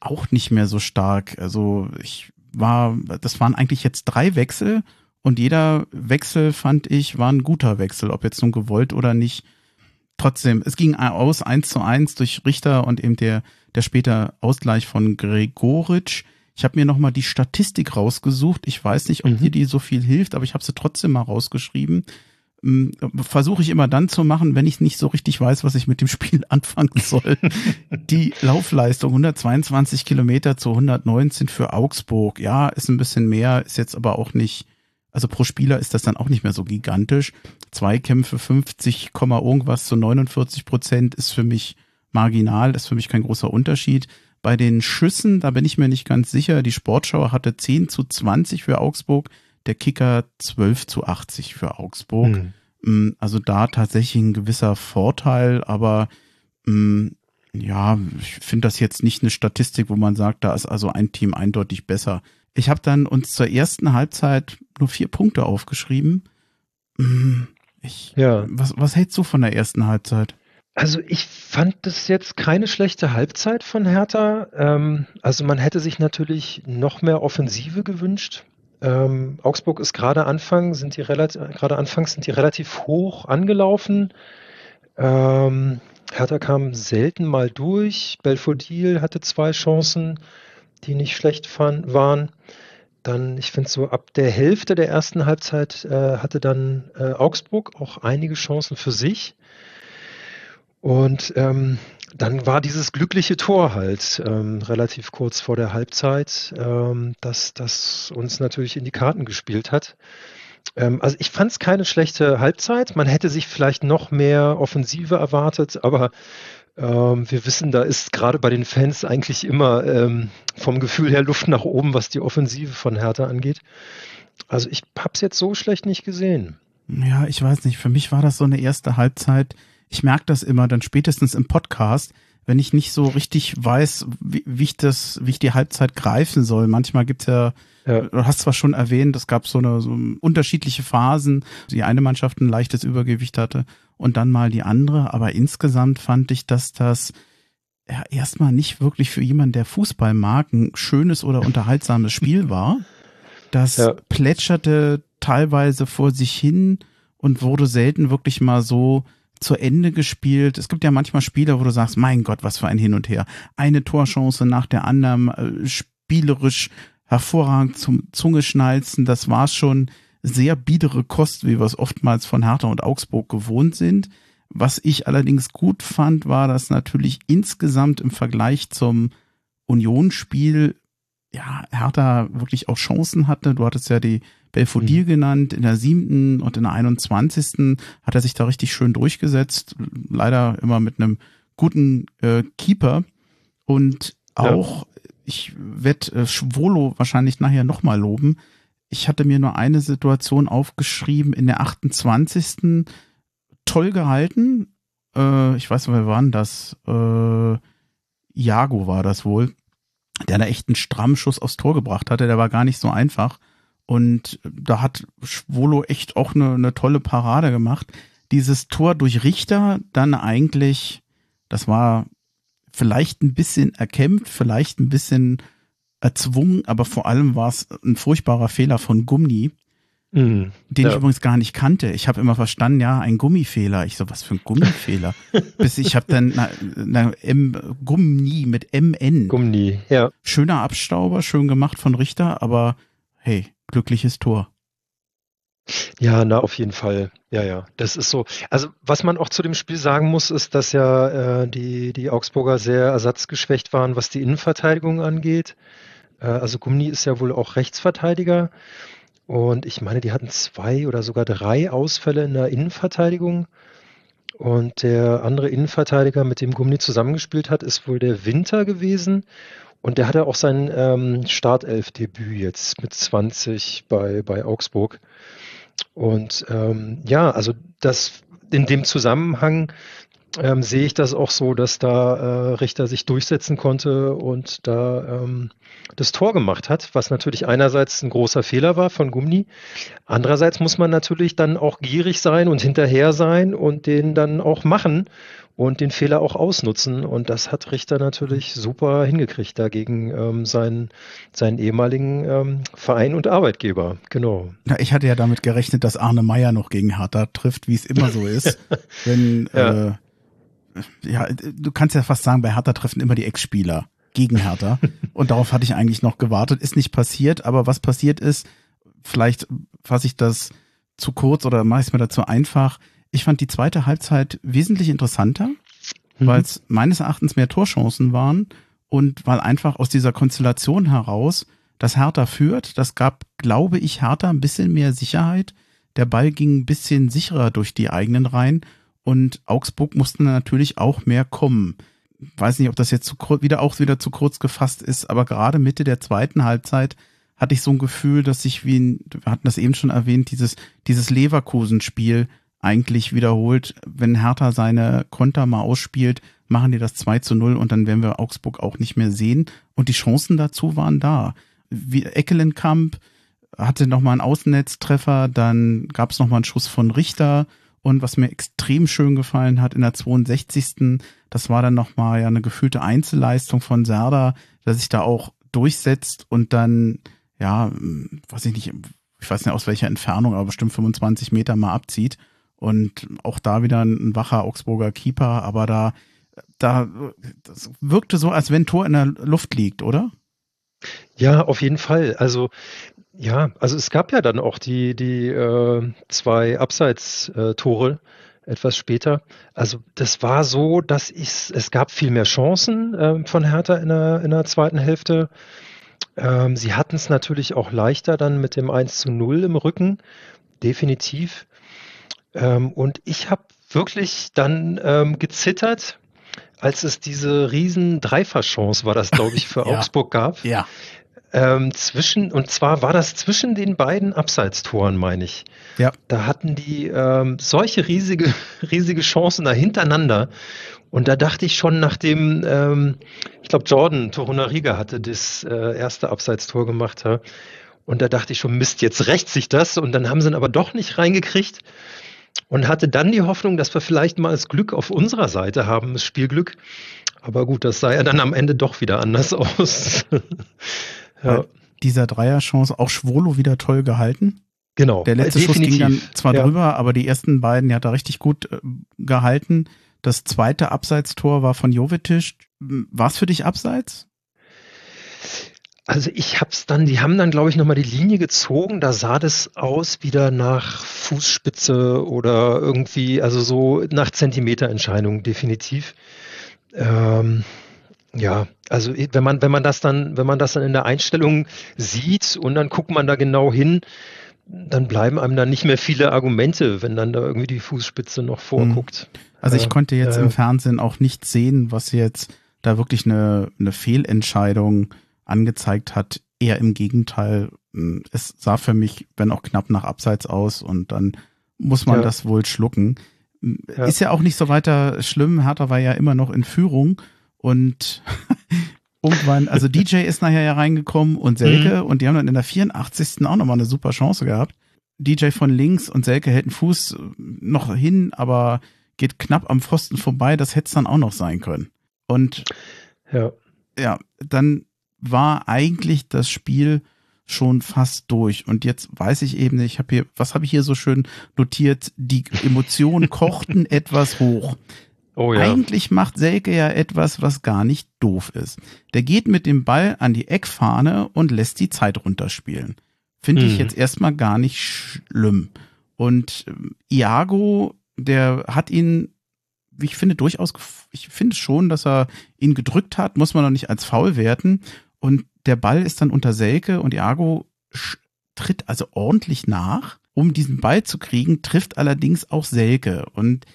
auch nicht mehr so stark. Also ich war, das waren eigentlich jetzt drei Wechsel und jeder Wechsel fand ich war ein guter Wechsel, ob jetzt nun gewollt oder nicht. Trotzdem, es ging aus eins zu eins durch Richter und eben der, der später Ausgleich von Gregoritsch. Ich habe mir nochmal die Statistik rausgesucht. Ich weiß nicht, ob Mhm. dir die so viel hilft, aber ich habe sie trotzdem mal rausgeschrieben. Versuche ich immer dann zu machen, wenn ich nicht so richtig weiß, was ich mit dem Spiel anfangen soll. Die Laufleistung 122 Kilometer zu 119 für Augsburg. Ja, ist ein bisschen mehr, ist jetzt aber auch nicht, also pro Spieler ist das dann auch nicht mehr so gigantisch. Zweikämpfe 50, irgendwas zu 49 Prozent ist für mich marginal, ist für mich kein großer Unterschied. Bei den Schüssen, da bin ich mir nicht ganz sicher. Die Sportschau hatte 10 zu 20 für Augsburg der Kicker 12 zu 80 für Augsburg. Mhm. Also da tatsächlich ein gewisser Vorteil, aber mm, ja, ich finde das jetzt nicht eine Statistik, wo man sagt, da ist also ein Team eindeutig besser. Ich habe dann uns zur ersten Halbzeit nur vier Punkte aufgeschrieben. Mm, ich, ja. was, was hältst du von der ersten Halbzeit? Also ich fand das jetzt keine schlechte Halbzeit von Hertha. Ähm, also man hätte sich natürlich noch mehr Offensive gewünscht. Ähm, Augsburg ist gerade Anfang, sind die relativ, gerade anfangs sind die relativ hoch angelaufen. Ähm, Hertha kam selten mal durch. Belfodil hatte zwei Chancen, die nicht schlecht fand, waren. Dann, ich finde so ab der Hälfte der ersten Halbzeit äh, hatte dann äh, Augsburg auch einige Chancen für sich. Und ähm, dann war dieses glückliche Tor halt ähm, relativ kurz vor der Halbzeit, ähm, das, das uns natürlich in die Karten gespielt hat. Ähm, also ich fand es keine schlechte Halbzeit. Man hätte sich vielleicht noch mehr Offensive erwartet, aber ähm, wir wissen, da ist gerade bei den Fans eigentlich immer ähm, vom Gefühl her Luft nach oben, was die Offensive von Hertha angeht. Also ich habe es jetzt so schlecht nicht gesehen. Ja, ich weiß nicht. Für mich war das so eine erste Halbzeit ich merke das immer dann spätestens im Podcast, wenn ich nicht so richtig weiß, wie, wie ich das, wie ich die Halbzeit greifen soll. Manchmal gibt's ja, ja. du hast zwar schon erwähnt, es gab so eine so unterschiedliche Phasen, die eine Mannschaft ein leichtes Übergewicht hatte und dann mal die andere, aber insgesamt fand ich, dass das ja erstmal nicht wirklich für jemanden, der Fußball mag, ein schönes oder unterhaltsames Spiel war. Das ja. plätscherte teilweise vor sich hin und wurde selten wirklich mal so zu Ende gespielt. Es gibt ja manchmal Spiele, wo du sagst, mein Gott, was für ein Hin und Her. Eine Torchance nach der anderen, äh, spielerisch hervorragend zum Zungeschnalzen. Das war schon sehr biedere Kost, wie wir es oftmals von Hertha und Augsburg gewohnt sind. Was ich allerdings gut fand, war, dass natürlich insgesamt im Vergleich zum Unionsspiel ja, Hertha wirklich auch Chancen hatte. Du hattest ja die Belfodil mhm. genannt. In der siebten und in der 21. hat er sich da richtig schön durchgesetzt. Leider immer mit einem guten äh, Keeper. Und auch, ja. ich werde äh, Schwolo wahrscheinlich nachher nochmal loben. Ich hatte mir nur eine Situation aufgeschrieben in der 28. Toll gehalten. Äh, ich weiß nicht, wer war denn das? Äh, Jago war das wohl der da echt einen strammen Schuss aufs Tor gebracht hatte. Der war gar nicht so einfach. Und da hat Schwolo echt auch eine, eine tolle Parade gemacht. Dieses Tor durch Richter dann eigentlich, das war vielleicht ein bisschen erkämpft, vielleicht ein bisschen erzwungen, aber vor allem war es ein furchtbarer Fehler von Gummi, Mhm. Den ja. ich übrigens gar nicht kannte. Ich habe immer verstanden, ja, ein Gummifehler. Ich so, was für ein Gummifehler? Bis ich habe dann na, na, M, Gummi mit MN. Gummi, ja. Schöner Abstauber, schön gemacht von Richter, aber hey, glückliches Tor. Ja, na, auf jeden Fall. Ja, ja, das ist so. Also, was man auch zu dem Spiel sagen muss, ist, dass ja äh, die, die Augsburger sehr ersatzgeschwächt waren, was die Innenverteidigung angeht. Äh, also, Gummi ist ja wohl auch Rechtsverteidiger. Und ich meine, die hatten zwei oder sogar drei Ausfälle in der Innenverteidigung. Und der andere Innenverteidiger, mit dem Gummi zusammengespielt hat, ist wohl der Winter gewesen. Und der hatte auch sein ähm, Startelf-Debüt jetzt mit 20 bei, bei Augsburg. Und ähm, ja, also das in dem Zusammenhang ähm, sehe ich das auch so, dass da äh, Richter sich durchsetzen konnte und da ähm, das Tor gemacht hat, was natürlich einerseits ein großer Fehler war von Gumni. Andererseits muss man natürlich dann auch gierig sein und hinterher sein und den dann auch machen und den Fehler auch ausnutzen. Und das hat Richter natürlich super hingekriegt dagegen ähm, seinen, seinen ehemaligen ähm, Verein und Arbeitgeber. Genau. Ja, ich hatte ja damit gerechnet, dass Arne Meyer noch gegen Hertha trifft, wie es immer so ist. wenn ja. Äh, ja, du kannst ja fast sagen, bei Hertha treffen immer die Ex-Spieler gegen Hertha. Und darauf hatte ich eigentlich noch gewartet. Ist nicht passiert, aber was passiert ist, vielleicht fasse ich das zu kurz oder mache ich es mir dazu einfach. Ich fand die zweite Halbzeit wesentlich interessanter, mhm. weil es meines Erachtens mehr Torchancen waren und weil einfach aus dieser Konstellation heraus das Hertha führt. Das gab, glaube ich, Hertha ein bisschen mehr Sicherheit. Der Ball ging ein bisschen sicherer durch die eigenen Reihen und Augsburg musste natürlich auch mehr kommen. Weiß nicht, ob das jetzt zu kurz, wieder auch wieder zu kurz gefasst ist, aber gerade Mitte der zweiten Halbzeit hatte ich so ein Gefühl, dass sich wie, ein, wir hatten das eben schon erwähnt, dieses, dieses Leverkusen-Spiel eigentlich wiederholt. Wenn Hertha seine Konter mal ausspielt, machen die das 2 zu 0 und dann werden wir Augsburg auch nicht mehr sehen. Und die Chancen dazu waren da. Wie Eckelenkamp hatte nochmal einen Außennetztreffer, dann gab es nochmal einen Schuss von Richter und was mir extrem schön gefallen hat in der 62. Das war dann nochmal ja eine gefühlte Einzelleistung von Serda, der sich da auch durchsetzt und dann, ja, weiß ich nicht, ich weiß nicht aus welcher Entfernung, aber bestimmt 25 Meter mal abzieht. Und auch da wieder ein wacher Augsburger Keeper, aber da, da, das wirkte so, als wenn Tor in der Luft liegt, oder? Ja, auf jeden Fall. Also ja, also es gab ja dann auch die, die äh, zwei Abseits-Tore etwas später. Also das war so, dass ich, es gab viel mehr Chancen äh, von Hertha in der, in der zweiten Hälfte. Ähm, sie hatten es natürlich auch leichter dann mit dem 1 zu 0 im Rücken, definitiv. Ähm, und ich habe wirklich dann ähm, gezittert, als es diese riesen Dreifachchance war das, glaube ich, für ja. Augsburg gab. Ja ähm, zwischen, und zwar war das zwischen den beiden Abseitstoren, meine ich. Ja. Da hatten die ähm, solche riesige, riesige Chancen da hintereinander. Und da dachte ich schon nach dem, ähm, ich glaube, Jordan Torunariga hatte das äh, erste Abseitstor gemacht. Ja. Und da dachte ich schon, Mist, jetzt rächt sich das. Und dann haben sie ihn aber doch nicht reingekriegt. Und hatte dann die Hoffnung, dass wir vielleicht mal das Glück auf unserer Seite haben, das Spielglück. Aber gut, das sah ja dann am Ende doch wieder anders aus. Ja. Dieser Dreierchance auch Schwolo wieder toll gehalten. Genau. Der letzte Definitiv. Schuss ging dann zwar ja. drüber, aber die ersten beiden, die hat er richtig gut äh, gehalten. Das zweite Abseitstor war von Jovetic. War es für dich Abseits? Also ich hab's dann, die haben dann, glaube ich, nochmal die Linie gezogen. Da sah das aus wieder nach Fußspitze oder irgendwie, also so nach Zentimeterentscheidung, definitiv. Ähm, ja, also wenn man, wenn man das dann, wenn man das dann in der Einstellung sieht und dann guckt man da genau hin, dann bleiben einem dann nicht mehr viele Argumente, wenn dann da irgendwie die Fußspitze noch vorguckt. Also ich äh, konnte jetzt äh, im Fernsehen auch nicht sehen, was jetzt da wirklich eine, eine Fehlentscheidung angezeigt hat. Eher im Gegenteil. Hm, es sah für mich, wenn auch knapp nach Abseits aus und dann muss man ja. das wohl schlucken. Hm, ja. Ist ja auch nicht so weiter schlimm. Hertha war ja immer noch in Führung und irgendwann, also DJ ist nachher ja reingekommen und Selke mhm. und die haben dann in der 84. auch nochmal eine super Chance gehabt. DJ von links und Selke hält einen Fuß noch hin, aber geht knapp am Pfosten vorbei. Das hätte es dann auch noch sein können. Und ja, ja dann war eigentlich das Spiel schon fast durch. Und jetzt weiß ich eben, ich habe hier, was habe ich hier so schön notiert? Die Emotionen kochten etwas hoch. Oh ja. Eigentlich macht Selke ja etwas, was gar nicht doof ist. Der geht mit dem Ball an die Eckfahne und lässt die Zeit runterspielen. Finde ich mhm. jetzt erstmal gar nicht schlimm. Und ähm, Iago, der hat ihn, ich finde durchaus, ich finde schon, dass er ihn gedrückt hat, muss man noch nicht als faul werten. Und der Ball ist dann unter Selke und Iago tritt also ordentlich nach, um diesen Ball zu kriegen, trifft allerdings auch Selke. Und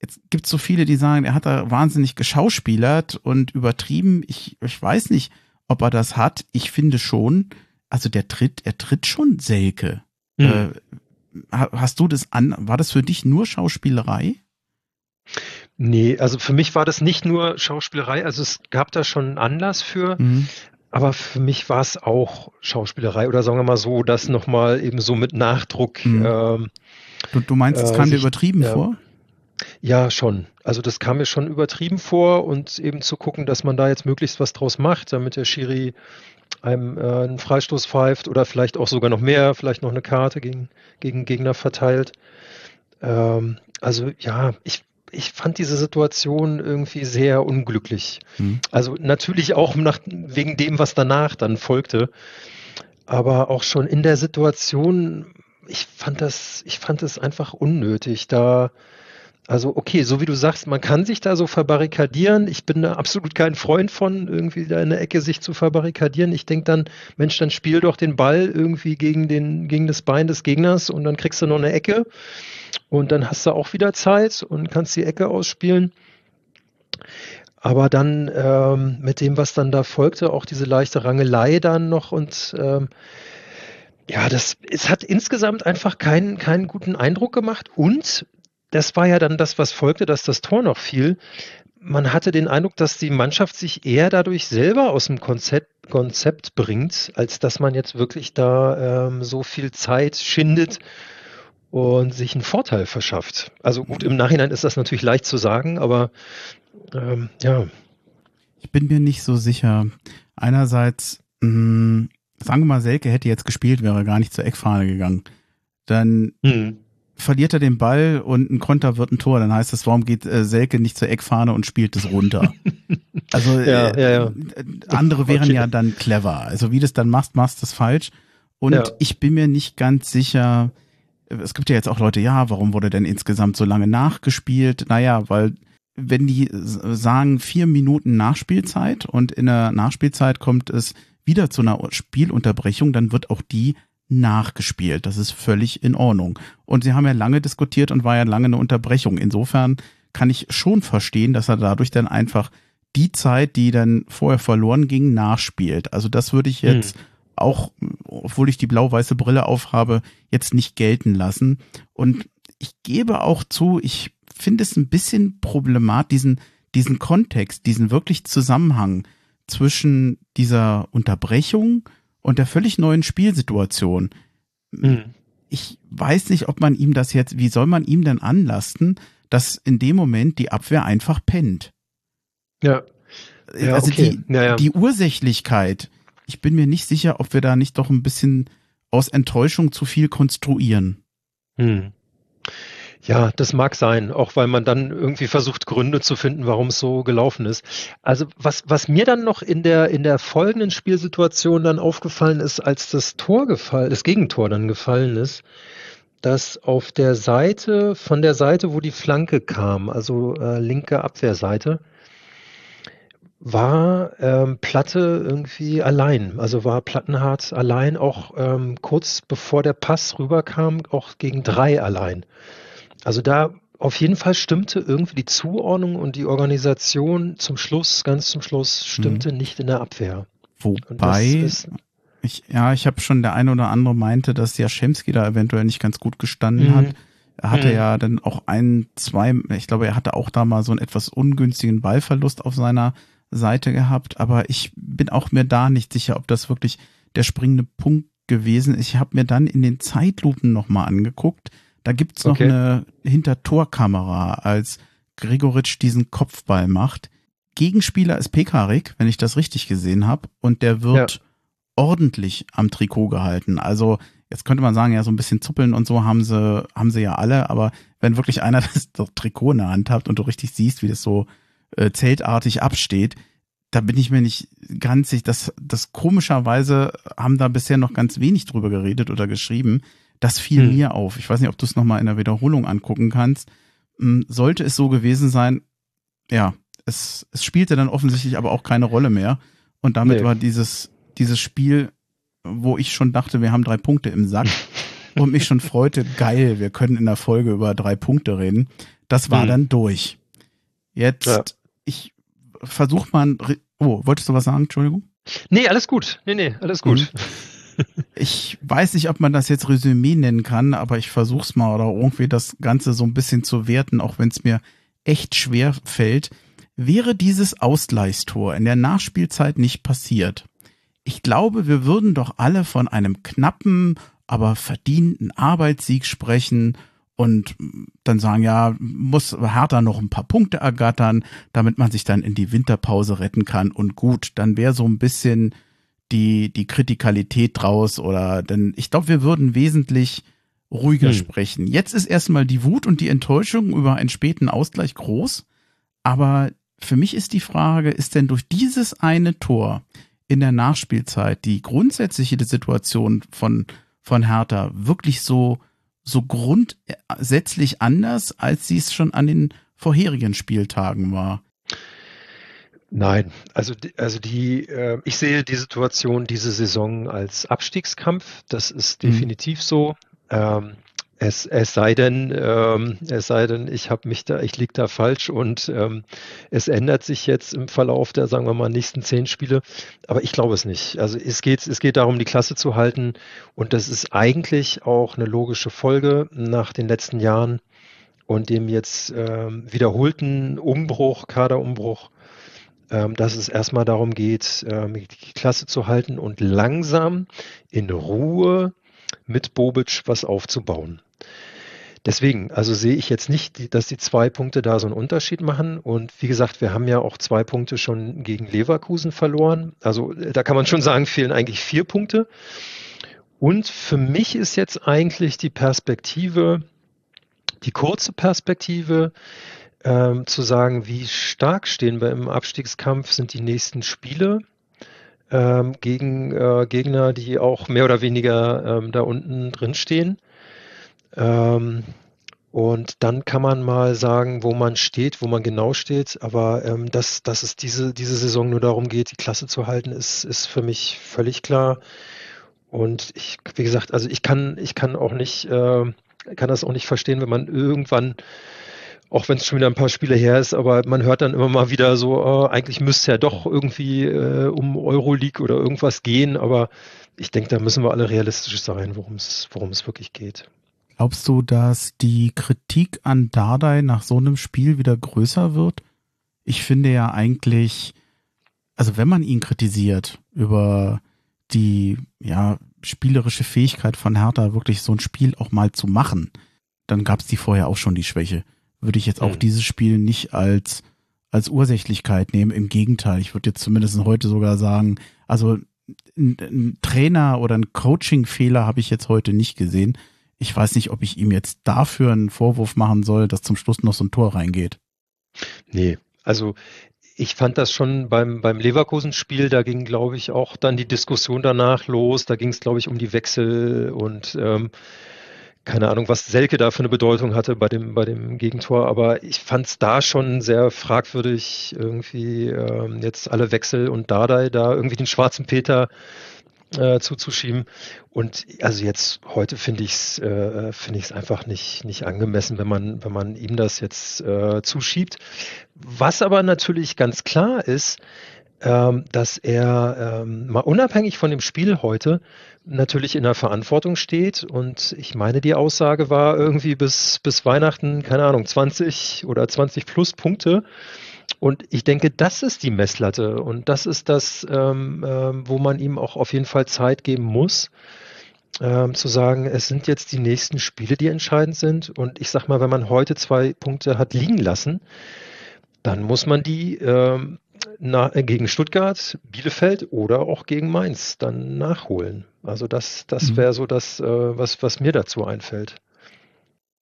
Jetzt gibt es so viele, die sagen, er hat da wahnsinnig geschauspielert und übertrieben. Ich, ich weiß nicht, ob er das hat. Ich finde schon, also der tritt, er tritt schon Selke. Mhm. Äh, hast du das an, war das für dich nur Schauspielerei? Nee, also für mich war das nicht nur Schauspielerei, also es gab da schon einen Anlass für, mhm. aber für mich war es auch Schauspielerei oder sagen wir mal so, das nochmal eben so mit Nachdruck. Mhm. Ähm, du, du meinst, es äh, kam dir übertrieben ja, vor? Ja, schon. Also das kam mir schon übertrieben vor und eben zu gucken, dass man da jetzt möglichst was draus macht, damit der Schiri einem äh, einen Freistoß pfeift oder vielleicht auch sogar noch mehr, vielleicht noch eine Karte gegen, gegen Gegner verteilt. Ähm, also ja, ich, ich fand diese Situation irgendwie sehr unglücklich. Mhm. Also natürlich auch nach, wegen dem, was danach dann folgte, aber auch schon in der Situation ich fand das, ich fand das einfach unnötig, da also okay, so wie du sagst, man kann sich da so verbarrikadieren. Ich bin da absolut kein Freund von, irgendwie da in der Ecke sich zu verbarrikadieren. Ich denke dann, Mensch, dann spiel doch den Ball irgendwie gegen, den, gegen das Bein des Gegners und dann kriegst du noch eine Ecke und dann hast du auch wieder Zeit und kannst die Ecke ausspielen. Aber dann ähm, mit dem, was dann da folgte, auch diese leichte Rangelei dann noch und ähm, ja, das, es hat insgesamt einfach keinen, keinen guten Eindruck gemacht und das war ja dann das, was folgte, dass das Tor noch fiel. Man hatte den Eindruck, dass die Mannschaft sich eher dadurch selber aus dem Konzept, Konzept bringt, als dass man jetzt wirklich da ähm, so viel Zeit schindet und sich einen Vorteil verschafft. Also gut, im Nachhinein ist das natürlich leicht zu sagen, aber ähm, ja. Ich bin mir nicht so sicher. Einerseits, mh, hm, sagen wir mal, Selke hätte jetzt gespielt, wäre gar nicht zur Eckfahne gegangen. Dann hm verliert er den Ball und ein Konter wird ein Tor, dann heißt das, warum geht äh, Selke nicht zur Eckfahne und spielt es runter? Also ja, äh, ja, ja. andere wären ja dann clever. Also wie du es dann machst, machst du es falsch. Und ich bin mir nicht ganz sicher, es gibt ja jetzt auch Leute, ja, warum wurde denn insgesamt so lange nachgespielt? Naja, weil wenn die sagen vier Minuten Nachspielzeit und in der Nachspielzeit kommt es wieder zu einer Spielunterbrechung, dann wird auch die nachgespielt. Das ist völlig in Ordnung. Und sie haben ja lange diskutiert und war ja lange eine Unterbrechung. Insofern kann ich schon verstehen, dass er dadurch dann einfach die Zeit, die dann vorher verloren ging, nachspielt. Also das würde ich jetzt hm. auch, obwohl ich die blau-weiße Brille aufhabe, jetzt nicht gelten lassen. Und ich gebe auch zu, ich finde es ein bisschen problematisch, diesen, diesen Kontext, diesen wirklich Zusammenhang zwischen dieser Unterbrechung und der völlig neuen Spielsituation. Mhm. Ich weiß nicht, ob man ihm das jetzt, wie soll man ihm denn anlasten, dass in dem Moment die Abwehr einfach pennt? Ja. ja also okay. die, ja, ja. die Ursächlichkeit, ich bin mir nicht sicher, ob wir da nicht doch ein bisschen aus Enttäuschung zu viel konstruieren. Hm. Ja, das mag sein, auch weil man dann irgendwie versucht, Gründe zu finden, warum es so gelaufen ist. Also was, was mir dann noch in der, in der folgenden Spielsituation dann aufgefallen ist, als das Tor gefallen, das Gegentor dann gefallen ist, dass auf der Seite, von der Seite, wo die Flanke kam, also äh, linke Abwehrseite, war ähm, Platte irgendwie allein. Also war Plattenhardt allein, auch ähm, kurz bevor der Pass rüberkam, auch gegen drei allein. Also da auf jeden Fall stimmte irgendwie die Zuordnung und die Organisation zum Schluss, ganz zum Schluss, stimmte mhm. nicht in der Abwehr. Wobei, ich, ja, ich habe schon der eine oder andere meinte, dass Jaschemski da eventuell nicht ganz gut gestanden mhm. hat. Er hatte mhm. ja dann auch ein, zwei, ich glaube, er hatte auch da mal so einen etwas ungünstigen Ballverlust auf seiner Seite gehabt, aber ich bin auch mir da nicht sicher, ob das wirklich der springende Punkt gewesen ist. Ich habe mir dann in den Zeitlupen nochmal angeguckt, da gibt's noch okay. eine Hintertorkamera, als Gregoritsch diesen Kopfball macht. Gegenspieler ist Pekarik, wenn ich das richtig gesehen habe, und der wird ja. ordentlich am Trikot gehalten. Also jetzt könnte man sagen, ja, so ein bisschen zuppeln und so haben sie, haben sie ja alle, aber wenn wirklich einer das, das Trikot in der Hand hat und du richtig siehst, wie das so äh, zeltartig absteht, da bin ich mir nicht ganz sicher. Das, das komischerweise haben da bisher noch ganz wenig drüber geredet oder geschrieben. Das fiel hm. mir auf. Ich weiß nicht, ob du es nochmal in der Wiederholung angucken kannst. Hm, sollte es so gewesen sein, ja, es, es spielte dann offensichtlich aber auch keine Rolle mehr. Und damit nee. war dieses, dieses Spiel, wo ich schon dachte, wir haben drei Punkte im Sack und mich schon freute, geil, wir können in der Folge über drei Punkte reden. Das war hm. dann durch. Jetzt, ja. ich versuch mal, oh, wolltest du was sagen? Entschuldigung? Nee, alles gut. Nee, nee, alles gut. Mhm ich weiß nicht, ob man das jetzt Resümee nennen kann, aber ich versuch's mal oder irgendwie das Ganze so ein bisschen zu werten, auch wenn es mir echt schwer fällt. Wäre dieses Ausgleichstor in der Nachspielzeit nicht passiert, ich glaube, wir würden doch alle von einem knappen, aber verdienten Arbeitssieg sprechen und dann sagen, ja, muss Hertha noch ein paar Punkte ergattern, damit man sich dann in die Winterpause retten kann und gut, dann wäre so ein bisschen die, die Kritikalität draus oder denn ich glaube, wir würden wesentlich ruhiger hm. sprechen. Jetzt ist erstmal die Wut und die Enttäuschung über einen späten Ausgleich groß, aber für mich ist die Frage, ist denn durch dieses eine Tor in der Nachspielzeit die grundsätzliche Situation von, von Hertha wirklich so, so grundsätzlich anders, als sie es schon an den vorherigen Spieltagen war? Nein, also also die äh, ich sehe die Situation diese Saison als Abstiegskampf. Das ist mhm. definitiv so. Ähm, es, es sei denn, ähm, es sei denn, ich habe mich da, ich liege da falsch und ähm, es ändert sich jetzt im Verlauf der, sagen wir mal, nächsten zehn Spiele. Aber ich glaube es nicht. Also es geht, es geht darum, die Klasse zu halten und das ist eigentlich auch eine logische Folge nach den letzten Jahren und dem jetzt ähm, wiederholten Umbruch, Kaderumbruch, dass es erstmal darum geht, ähm, die Klasse zu halten und langsam in Ruhe mit Bobic was aufzubauen. Deswegen, also sehe ich jetzt nicht, dass die zwei Punkte da so einen Unterschied machen. Und wie gesagt, wir haben ja auch zwei Punkte schon gegen Leverkusen verloren. Also da kann man schon sagen, fehlen eigentlich vier Punkte. Und für mich ist jetzt eigentlich die Perspektive, die kurze Perspektive, ähm, zu sagen, wie stark stehen wir im Abstiegskampf, sind die nächsten Spiele ähm, gegen äh, Gegner, die auch mehr oder weniger ähm, da unten drin stehen. Ähm, und dann kann man mal sagen, wo man steht, wo man genau steht. Aber ähm, dass, dass es diese, diese Saison nur darum geht, die Klasse zu halten, ist, ist für mich völlig klar. Und ich, wie gesagt, also ich kann, ich kann auch nicht, äh, kann das auch nicht verstehen, wenn man irgendwann, auch wenn es schon wieder ein paar Spiele her ist, aber man hört dann immer mal wieder so, äh, eigentlich müsste ja doch irgendwie äh, um Euroleague oder irgendwas gehen. Aber ich denke, da müssen wir alle realistisch sein, worum es, worum es wirklich geht. Glaubst du, dass die Kritik an Dardai nach so einem Spiel wieder größer wird? Ich finde ja eigentlich, also wenn man ihn kritisiert über die ja spielerische Fähigkeit von Hertha, wirklich so ein Spiel auch mal zu machen, dann gab es die vorher auch schon die Schwäche. Würde ich jetzt auch mhm. dieses Spiel nicht als als Ursächlichkeit nehmen. Im Gegenteil, ich würde jetzt zumindest heute sogar sagen, also ein, ein Trainer oder ein Coaching-Fehler habe ich jetzt heute nicht gesehen ich weiß nicht, ob ich ihm jetzt dafür einen Vorwurf machen soll, dass zum Schluss noch so ein Tor reingeht. Nee, also ich fand das schon beim, beim Leverkusen-Spiel, da ging, glaube ich, auch dann die Diskussion danach los. Da ging es, glaube ich, um die Wechsel und ähm, keine Ahnung, was Selke da für eine Bedeutung hatte bei dem, bei dem Gegentor. Aber ich fand es da schon sehr fragwürdig, irgendwie ähm, jetzt alle Wechsel und Dardai da irgendwie den schwarzen Peter äh, zuzuschieben. Und also jetzt heute finde ich es äh, finde ich einfach nicht nicht angemessen, wenn man wenn man ihm das jetzt äh, zuschiebt. Was aber natürlich ganz klar ist, ähm, dass er ähm, mal unabhängig von dem Spiel heute natürlich in der Verantwortung steht. Und ich meine, die Aussage war irgendwie bis, bis Weihnachten, keine Ahnung, 20 oder 20 plus Punkte. Und ich denke, das ist die Messlatte und das ist das, ähm, ähm, wo man ihm auch auf jeden Fall Zeit geben muss, ähm, zu sagen, es sind jetzt die nächsten Spiele, die entscheidend sind. Und ich sag mal, wenn man heute zwei Punkte hat liegen lassen, dann muss man die ähm, na, äh, gegen Stuttgart, Bielefeld oder auch gegen Mainz dann nachholen. Also das, das mhm. wäre so das, äh, was, was mir dazu einfällt.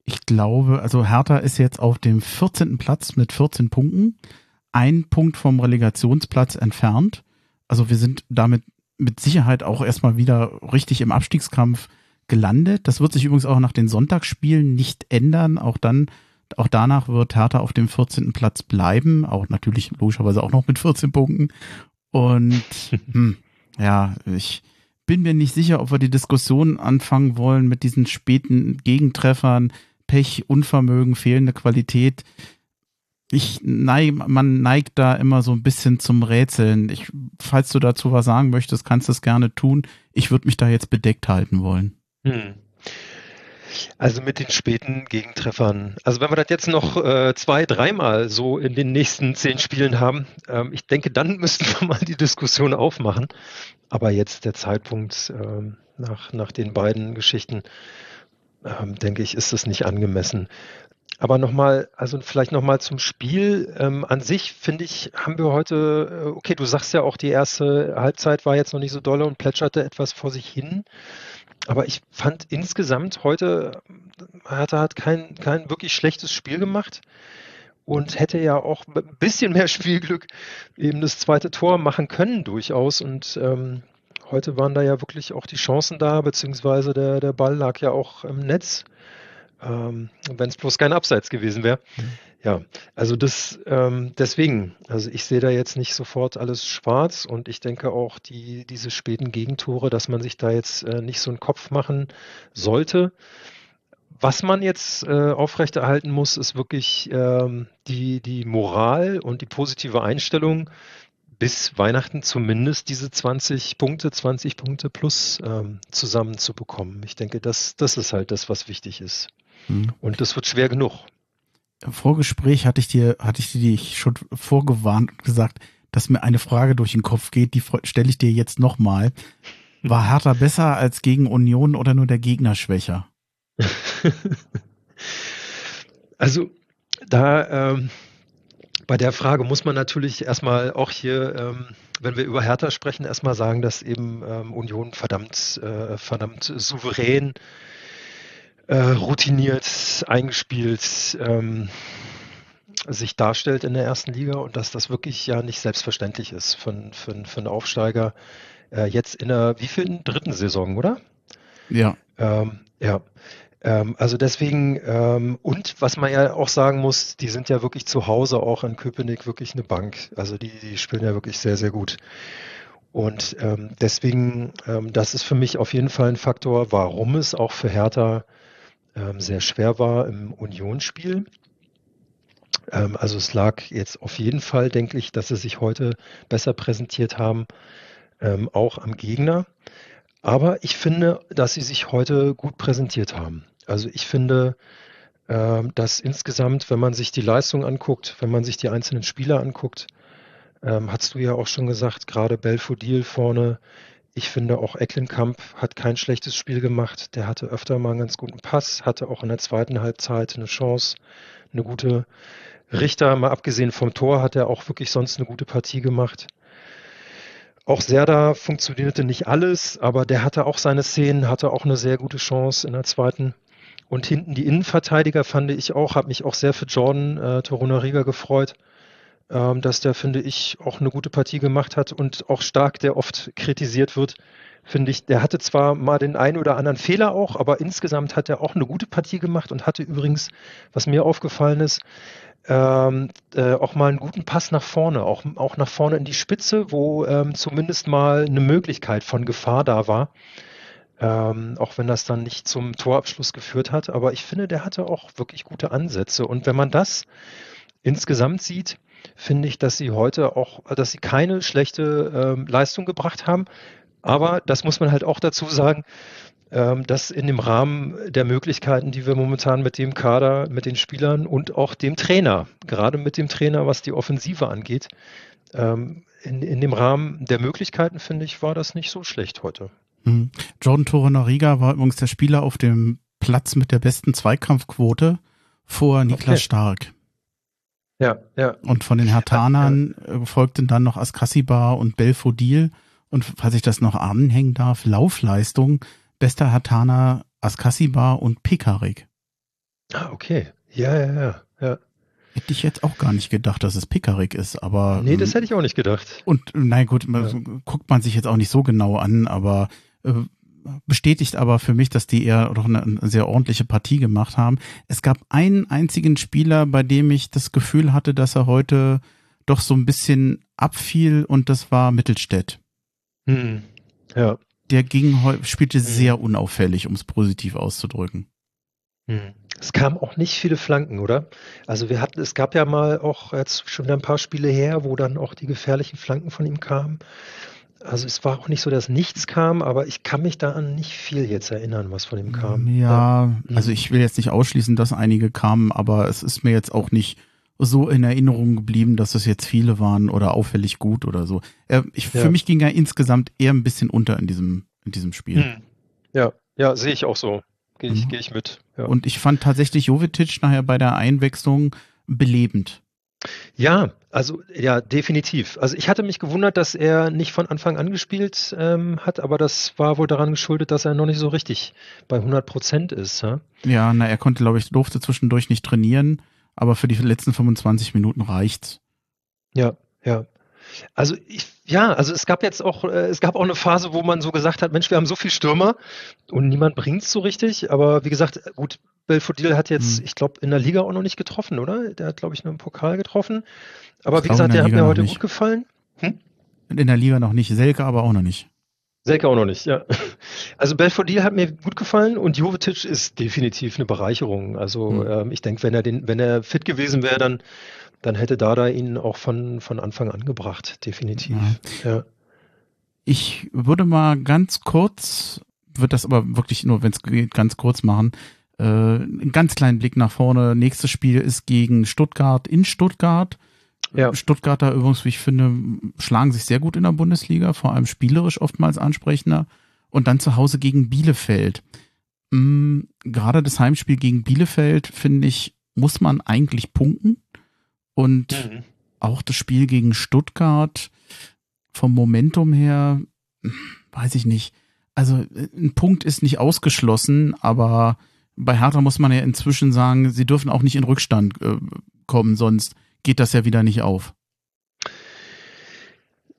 Ich glaube, also Hertha ist jetzt auf dem 14. Platz mit 14 Punkten ein Punkt vom Relegationsplatz entfernt. Also wir sind damit mit Sicherheit auch erstmal wieder richtig im Abstiegskampf gelandet. Das wird sich übrigens auch nach den Sonntagsspielen nicht ändern. Auch dann, auch danach wird Hertha auf dem 14. Platz bleiben. Auch natürlich logischerweise auch noch mit 14 Punkten. Und hm, ja, ich bin mir nicht sicher, ob wir die Diskussion anfangen wollen mit diesen späten Gegentreffern. Pech, Unvermögen, fehlende Qualität ich neig, man neigt da immer so ein bisschen zum Rätseln. Ich, falls du dazu was sagen möchtest, kannst du es gerne tun. Ich würde mich da jetzt bedeckt halten wollen. Hm. Also mit den späten Gegentreffern. Also wenn wir das jetzt noch äh, zwei, dreimal so in den nächsten zehn Spielen haben, ähm, ich denke, dann müssten wir mal die Diskussion aufmachen. Aber jetzt der Zeitpunkt ähm, nach, nach den beiden Geschichten, ähm, denke ich, ist es nicht angemessen. Aber nochmal, also vielleicht nochmal zum Spiel. Ähm, an sich finde ich, haben wir heute, äh, okay, du sagst ja auch, die erste Halbzeit war jetzt noch nicht so dolle und plätscherte etwas vor sich hin. Aber ich fand insgesamt heute, Hertha hat kein, kein wirklich schlechtes Spiel gemacht und hätte ja auch ein bisschen mehr Spielglück eben das zweite Tor machen können durchaus. Und ähm, heute waren da ja wirklich auch die Chancen da, beziehungsweise der, der Ball lag ja auch im Netz, ähm, wenn es bloß kein Abseits gewesen wäre. Mhm. Ja, also das ähm, deswegen, also ich sehe da jetzt nicht sofort alles schwarz und ich denke auch die diese späten Gegentore, dass man sich da jetzt äh, nicht so einen Kopf machen sollte. Was man jetzt äh, aufrechterhalten muss, ist wirklich ähm, die, die Moral und die positive Einstellung, bis Weihnachten zumindest diese 20 Punkte, 20 Punkte plus ähm, zusammenzubekommen. Ich denke, das, das ist halt das, was wichtig ist. Hm. Und das wird schwer genug. Im Vorgespräch hatte ich dir, hatte ich dir schon vorgewarnt und gesagt, dass mir eine Frage durch den Kopf geht, die stelle ich dir jetzt nochmal. War Hertha besser als gegen Union oder nur der Gegner schwächer? also da ähm, bei der Frage muss man natürlich erstmal auch hier, ähm, wenn wir über Hertha sprechen, erstmal sagen, dass eben ähm, Union verdammt, äh, verdammt souverän, äh, routiniert, eingespielt ähm, sich darstellt in der ersten Liga und dass das wirklich ja nicht selbstverständlich ist für, für, für einen Aufsteiger äh, jetzt in der wievielten dritten Saison, oder? Ja. Ähm, ja. Ähm, also deswegen, ähm, und was man ja auch sagen muss, die sind ja wirklich zu Hause auch in Köpenick wirklich eine Bank. Also die, die spielen ja wirklich sehr, sehr gut. Und ähm, deswegen, ähm, das ist für mich auf jeden Fall ein Faktor, warum es auch für Hertha sehr schwer war im Unionsspiel. Ähm, also es lag jetzt auf jeden Fall, denke ich, dass sie sich heute besser präsentiert haben, ähm, auch am Gegner. Aber ich finde, dass sie sich heute gut präsentiert haben. Also ich finde, dass insgesamt, wenn man sich die Leistung anguckt, wenn man sich die einzelnen Spieler anguckt, ähm, hast du ja auch schon gesagt, gerade Belfodil vorne. Ich finde auch Ecklenkamp hat kein schlechtes Spiel gemacht. Der hatte öfter mal einen ganz guten Pass, hatte auch in der zweiten Halbzeit eine Chance, eine gute Richter, mal abgesehen vom Tor, hat er auch wirklich sonst eine gute Partie gemacht. Auch Serda funktionierte nicht alles, aber der hatte auch seine Szenen, hatte auch eine sehr gute Chance in der zweiten. Und hinten die Innenverteidiger fand ich auch, habe mich auch sehr für Jordan äh, Torunariga gefreut, ähm, dass der, finde ich, auch eine gute Partie gemacht hat und auch stark, der oft kritisiert wird, finde ich, der hatte zwar mal den einen oder anderen Fehler auch, aber insgesamt hat er auch eine gute Partie gemacht und hatte übrigens, was mir aufgefallen ist, ähm, äh, auch mal einen guten Pass nach vorne, auch, auch nach vorne in die Spitze, wo ähm, zumindest mal eine Möglichkeit von Gefahr da war. Ähm, auch wenn das dann nicht zum Torabschluss geführt hat. Aber ich finde, der hatte auch wirklich gute Ansätze. Und wenn man das insgesamt sieht, finde ich, dass sie heute auch, dass sie keine schlechte ähm, Leistung gebracht haben. Aber das muss man halt auch dazu sagen, ähm, dass in dem Rahmen der Möglichkeiten, die wir momentan mit dem Kader, mit den Spielern und auch dem Trainer, gerade mit dem Trainer, was die Offensive angeht, ähm, in, in dem Rahmen der Möglichkeiten, finde ich, war das nicht so schlecht heute. Mhm. Jordan Torunariga war übrigens der Spieler auf dem Platz mit der besten Zweikampfquote vor Niklas okay. Stark. Ja, ja. Und von den Hertanern ja. Äh, folgten dann noch Askasiba und Belfodil. Und falls ich das noch anhängen darf, Laufleistung, bester Hertaner Askasiba und Pekarik. Ah, okay. Ja, ja, ja, ja. Hätte ich jetzt auch gar nicht gedacht, dass es Pekarik ist, aber. Nee, das ähm, hätte ich auch nicht gedacht. Und nein, gut, ja. guckt man sich jetzt auch nicht so genau an, aber äh, bestätigt aber für mich, dass die eher doch eine, sehr ordentliche Partie gemacht haben. Es gab einen einzigen Spieler, bei dem ich das Gefühl hatte, dass er heute doch so ein bisschen abfiel und das war Mittelstädt. Hm. Ja. Der ging, spielte hm. sehr unauffällig, um es positiv auszudrücken. Hm. Es kamen auch nicht viele Flanken, oder? Also wir hatten, es gab ja mal auch jetzt schon wieder ein paar Spiele her, wo dann auch die gefährlichen Flanken von ihm kamen. Also es war auch nicht so, dass nichts kam, aber ich kann mich da an nicht viel jetzt erinnern, was von ihm kam. Ja, ja. also ich will jetzt nicht ausschließen, dass einige kamen, aber es ist mir jetzt auch nicht so in Erinnerung geblieben, dass es jetzt viele waren oder auffällig gut oder so. Ich, ja. Für mich ging er insgesamt eher ein bisschen unter in diesem, in diesem Spiel. Hm. Ja, ja, sehe ich auch so. Gehe ich, mhm. geh ich mit. Ja. Und ich fand tatsächlich Jovetic nachher bei der Einwechslung belebend. Ja, also ja, definitiv. Also ich hatte mich gewundert, dass er nicht von Anfang an gespielt ähm, hat, aber das war wohl daran geschuldet, dass er noch nicht so richtig bei 100 Prozent ist. Ja, ja na, er konnte, glaube ich, durfte zwischendurch nicht trainieren, aber für die letzten 25 Minuten reicht's. Ja, ja. Also ich Ja, also es gab jetzt auch, äh, es gab auch eine Phase, wo man so gesagt hat, Mensch, wir haben so viel Stürmer und niemand bringt es so richtig. Aber wie gesagt, gut, Belfodil hat jetzt, hm. ich glaube, in der Liga auch noch nicht getroffen, oder? Der hat, glaube ich, nur im Pokal getroffen. Aber ich wie gesagt, der, der hat mir heute nicht. gut gefallen. Hm? In der Liga noch nicht, Selke aber auch noch nicht. Selke auch noch nicht, ja. Also Belfodil hat mir gut gefallen und Jovetic ist definitiv eine Bereicherung. Also hm. ähm, ich denke, wenn er den, wenn er fit gewesen wäre, dann dann hätte Dada ihn auch von, von Anfang an gebracht, definitiv. Ja. ja. Ich würde mal ganz kurz, wird das aber wirklich nur, wenn es geht, ganz kurz machen. Äh, einen ganz kleinen Blick nach vorne. Nächstes Spiel ist gegen Stuttgart in Stuttgart. Ja. Stuttgarter übrigens, wie ich finde, schlagen sich sehr gut in der Bundesliga, vor allem spielerisch oftmals ansprechender. Und dann zu Hause gegen Bielefeld. Mhm, gerade das Heimspiel gegen Bielefeld, finde ich, muss man eigentlich punkten. Und mhm. auch das Spiel gegen Stuttgart vom Momentum her, weiß ich nicht. Also ein Punkt ist nicht ausgeschlossen, aber bei Hertha muss man ja inzwischen sagen, sie dürfen auch nicht in Rückstand äh, kommen, sonst geht das ja wieder nicht auf.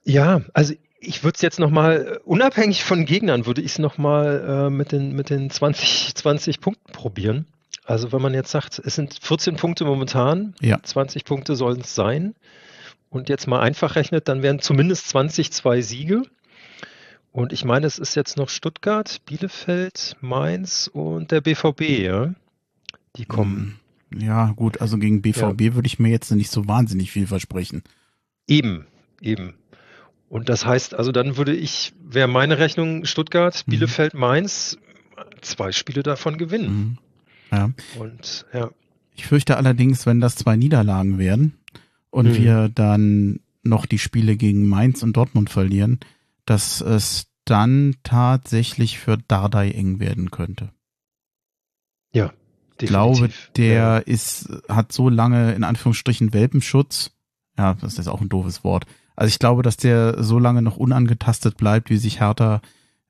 Ja, also ich würde es jetzt nochmal, unabhängig von Gegnern, würde ich es nochmal äh, mit, den, mit den 20, 20 Punkten probieren. Also wenn man jetzt sagt, es sind 14 Punkte momentan, ja. 20 Punkte sollen es sein und jetzt mal einfach rechnet, dann wären zumindest 20 zwei Siege. Und ich meine, es ist jetzt noch Stuttgart, Bielefeld, Mainz und der BVB, ja? Die kommen. Hm. Ja, gut, also gegen BVB ja. würde ich mir jetzt nicht so wahnsinnig viel versprechen. Eben, eben. Und das heißt, also dann würde ich, wäre meine Rechnung Stuttgart, mhm. Bielefeld, Mainz, zwei Spiele davon gewinnen. Mhm. Ja. Und ja. Ich fürchte allerdings, wenn das zwei Niederlagen werden und mhm. wir dann noch die Spiele gegen Mainz und Dortmund verlieren, dass es dann tatsächlich für Dardai eng werden könnte. Ja. Definitiv. Ich glaube, der ja. ist, hat so lange in Anführungsstrichen Welpenschutz. Ja, das ist auch ein doofes Wort. Also ich glaube, dass der so lange noch unangetastet bleibt, wie sich Hertha,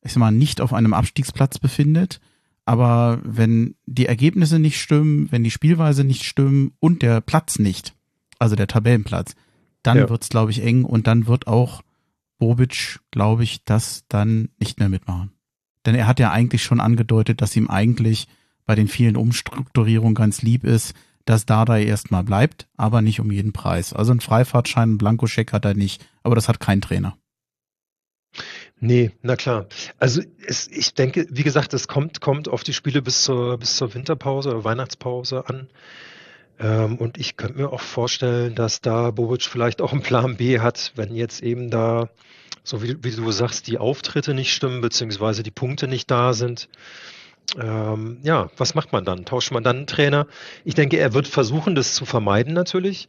ich sag mal, nicht auf einem Abstiegsplatz befindet aber wenn die Ergebnisse nicht stimmen, wenn die Spielweise nicht stimmen und der Platz nicht, also der Tabellenplatz, dann ja. wird's glaube ich, eng und dann wird auch Bobic, glaube ich, das dann nicht mehr mitmachen. Denn er hat ja eigentlich schon angedeutet, dass ihm eigentlich bei den vielen Umstrukturierungen ganz lieb ist, dass Dardai erstmal bleibt, aber nicht um jeden Preis. Also ein Freifahrtschein, einen Blankoscheck hat er nicht, aber das hat kein Trainer. Nee, na klar. Also es, ich denke, wie gesagt, es kommt, kommt auf die Spiele bis zur, bis zur Winterpause oder Weihnachtspause an. Ähm, und ich könnte mir auch vorstellen, dass da Bobic vielleicht auch einen Plan B hat, wenn jetzt eben da, so wie, wie du sagst, die Auftritte nicht stimmen, beziehungsweise die Punkte nicht da sind. Ähm, ja, was macht man dann? Tauscht man dann einen Trainer? Ich denke, er wird versuchen, das zu vermeiden natürlich,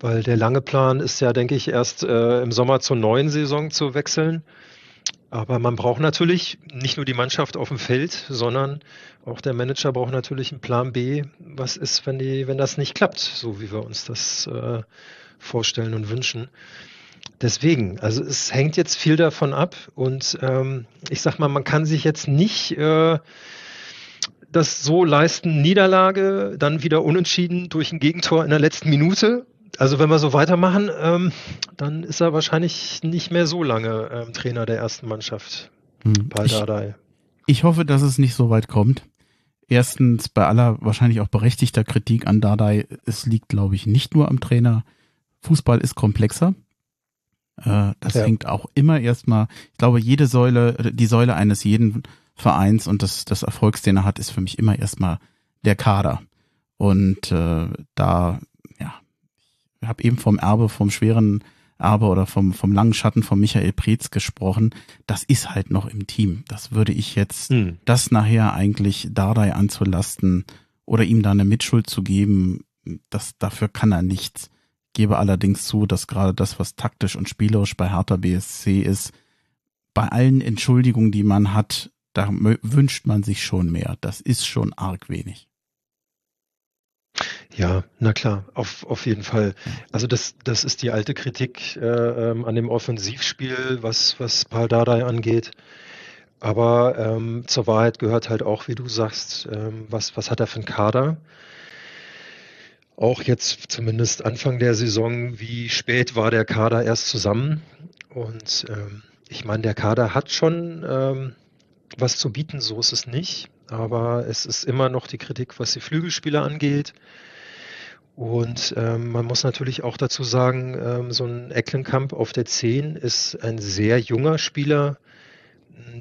weil der lange Plan ist ja, denke ich, erst äh, im Sommer zur neuen Saison zu wechseln. Aber man braucht natürlich nicht nur die Mannschaft auf dem Feld, sondern auch der Manager braucht natürlich einen Plan B. Was ist, wenn, die, wenn das nicht klappt, so wie wir uns das äh, vorstellen und wünschen? Deswegen, also es hängt jetzt viel davon ab und ähm, ich sag mal, man kann sich jetzt nicht äh, das so leisten, Niederlage, dann wieder unentschieden durch ein Gegentor in der letzten Minute also wenn wir so weitermachen, ähm, dann ist er wahrscheinlich nicht mehr so lange ähm, Trainer der ersten Mannschaft. Hm. Ich, ich hoffe, dass es nicht so weit kommt. Erstens, bei aller wahrscheinlich auch berechtigter Kritik an Dardai, es liegt, glaube ich, nicht nur am Trainer. Fußball ist komplexer. Äh, das ja. hängt auch immer erstmal, ich glaube, jede Säule, die Säule eines jeden Vereins und das, das Erfolgs, den er hat, ist für mich immer erstmal der Kader. Und äh, da habe eben vom Erbe, vom schweren Erbe oder vom, vom langen Schatten von Michael Preetz gesprochen. Das ist halt noch im Team. Das würde ich jetzt, hm. das nachher eigentlich Dardai anzulasten oder ihm da eine Mitschuld zu geben, das, dafür kann er nichts. Gebe allerdings zu, dass gerade das, was taktisch und spielerisch bei Hertha BSC ist, bei allen Entschuldigungen, die man hat, da wünscht man sich schon mehr. Das ist schon arg wenig. Ja, na klar, auf, auf jeden Fall. Also das, das ist die alte Kritik äh, ähm, an dem Offensivspiel, was, was Paul Dardai angeht. Aber ähm, zur Wahrheit gehört halt auch, wie du sagst, ähm, was, was hat er für einen Kader? Auch jetzt zumindest Anfang der Saison, wie spät war der Kader erst zusammen? Und ähm, ich meine, der Kader hat schon ähm, was zu bieten, so ist es nicht. Aber es ist immer noch die Kritik, was die Flügelspieler angeht. Und ähm, man muss natürlich auch dazu sagen, ähm, so ein Ecklenkamp auf der 10 ist ein sehr junger Spieler,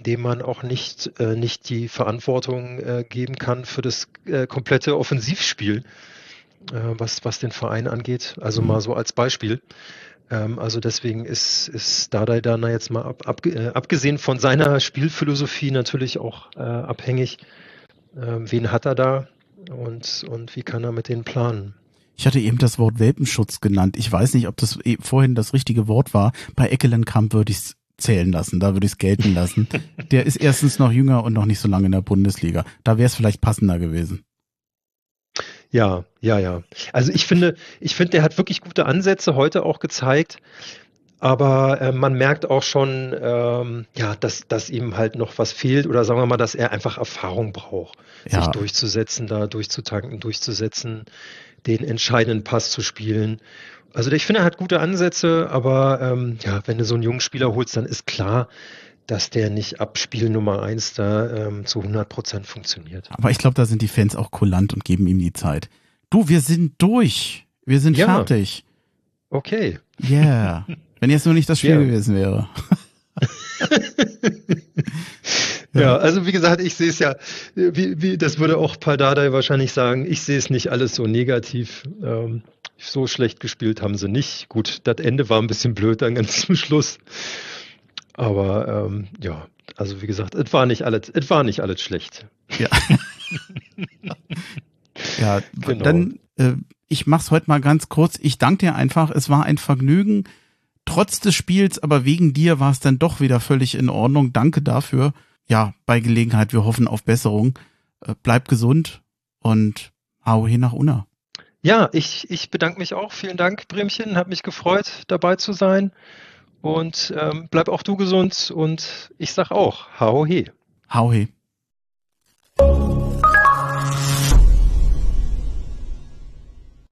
dem man auch nicht, äh, nicht die Verantwortung äh, geben kann für das äh, komplette Offensivspiel, äh, was, was den Verein angeht. Also mal so als Beispiel. Ähm, also deswegen ist, ist Dardai dann jetzt mal ab, ab, äh, abgesehen von seiner Spielphilosophie natürlich auch äh, abhängig, wen hat er da und, und wie kann er mit denen planen. Ich hatte eben das Wort Welpenschutz genannt. Ich weiß nicht, ob das eh vorhin das richtige Wort war. Bei Eckelenkamp würde ich es zählen lassen, da würde ich es gelten lassen. Der ist erstens noch jünger und noch nicht so lange in der Bundesliga. Da wäre es vielleicht passender gewesen. Ja, ja, ja. Also ich finde, ich finde, der hat wirklich gute Ansätze heute auch gezeigt. Aber äh, man merkt auch schon, ähm, ja, dass, dass ihm halt noch was fehlt oder sagen wir mal, dass er einfach Erfahrung braucht, ja. sich durchzusetzen, da durchzutanken, durchzusetzen den entscheidenden Pass zu spielen. Also ich finde, er hat gute Ansätze, aber ähm, ja, wenn du so einen jungen Spieler holst, dann ist klar, dass der nicht ab Spiel Nummer eins da ähm, zu 100 Prozent funktioniert. Aber ich glaube, da sind die Fans auch kulant und geben ihm die Zeit. Du, wir sind durch. Wir sind ja. fertig. Okay. Yeah. Wenn jetzt nur nicht das Spiel yeah. gewesen wäre. Ja, also wie gesagt, ich sehe es ja, wie, wie, das würde auch Paldadei wahrscheinlich sagen, ich sehe es nicht alles so negativ. Ähm, so schlecht gespielt haben sie nicht. Gut, das Ende war ein bisschen blöd dann ganz zum Schluss. Aber ähm, ja, also wie gesagt, es war nicht alles, es war nicht alles schlecht. Ja. ja, genau. dann äh, ich mach's heute mal ganz kurz. Ich danke dir einfach. Es war ein Vergnügen. Trotz des Spiels, aber wegen dir war es dann doch wieder völlig in Ordnung. Danke dafür ja, bei Gelegenheit, wir hoffen auf Besserung. Äh, bleib gesund und hau hier nach Unna. Ja, ich, ich bedanke mich auch. Vielen Dank, Bremchen. Hat mich gefreut, dabei zu sein. Und ähm, bleib auch du gesund. Und ich sag auch, hau he. Hau he.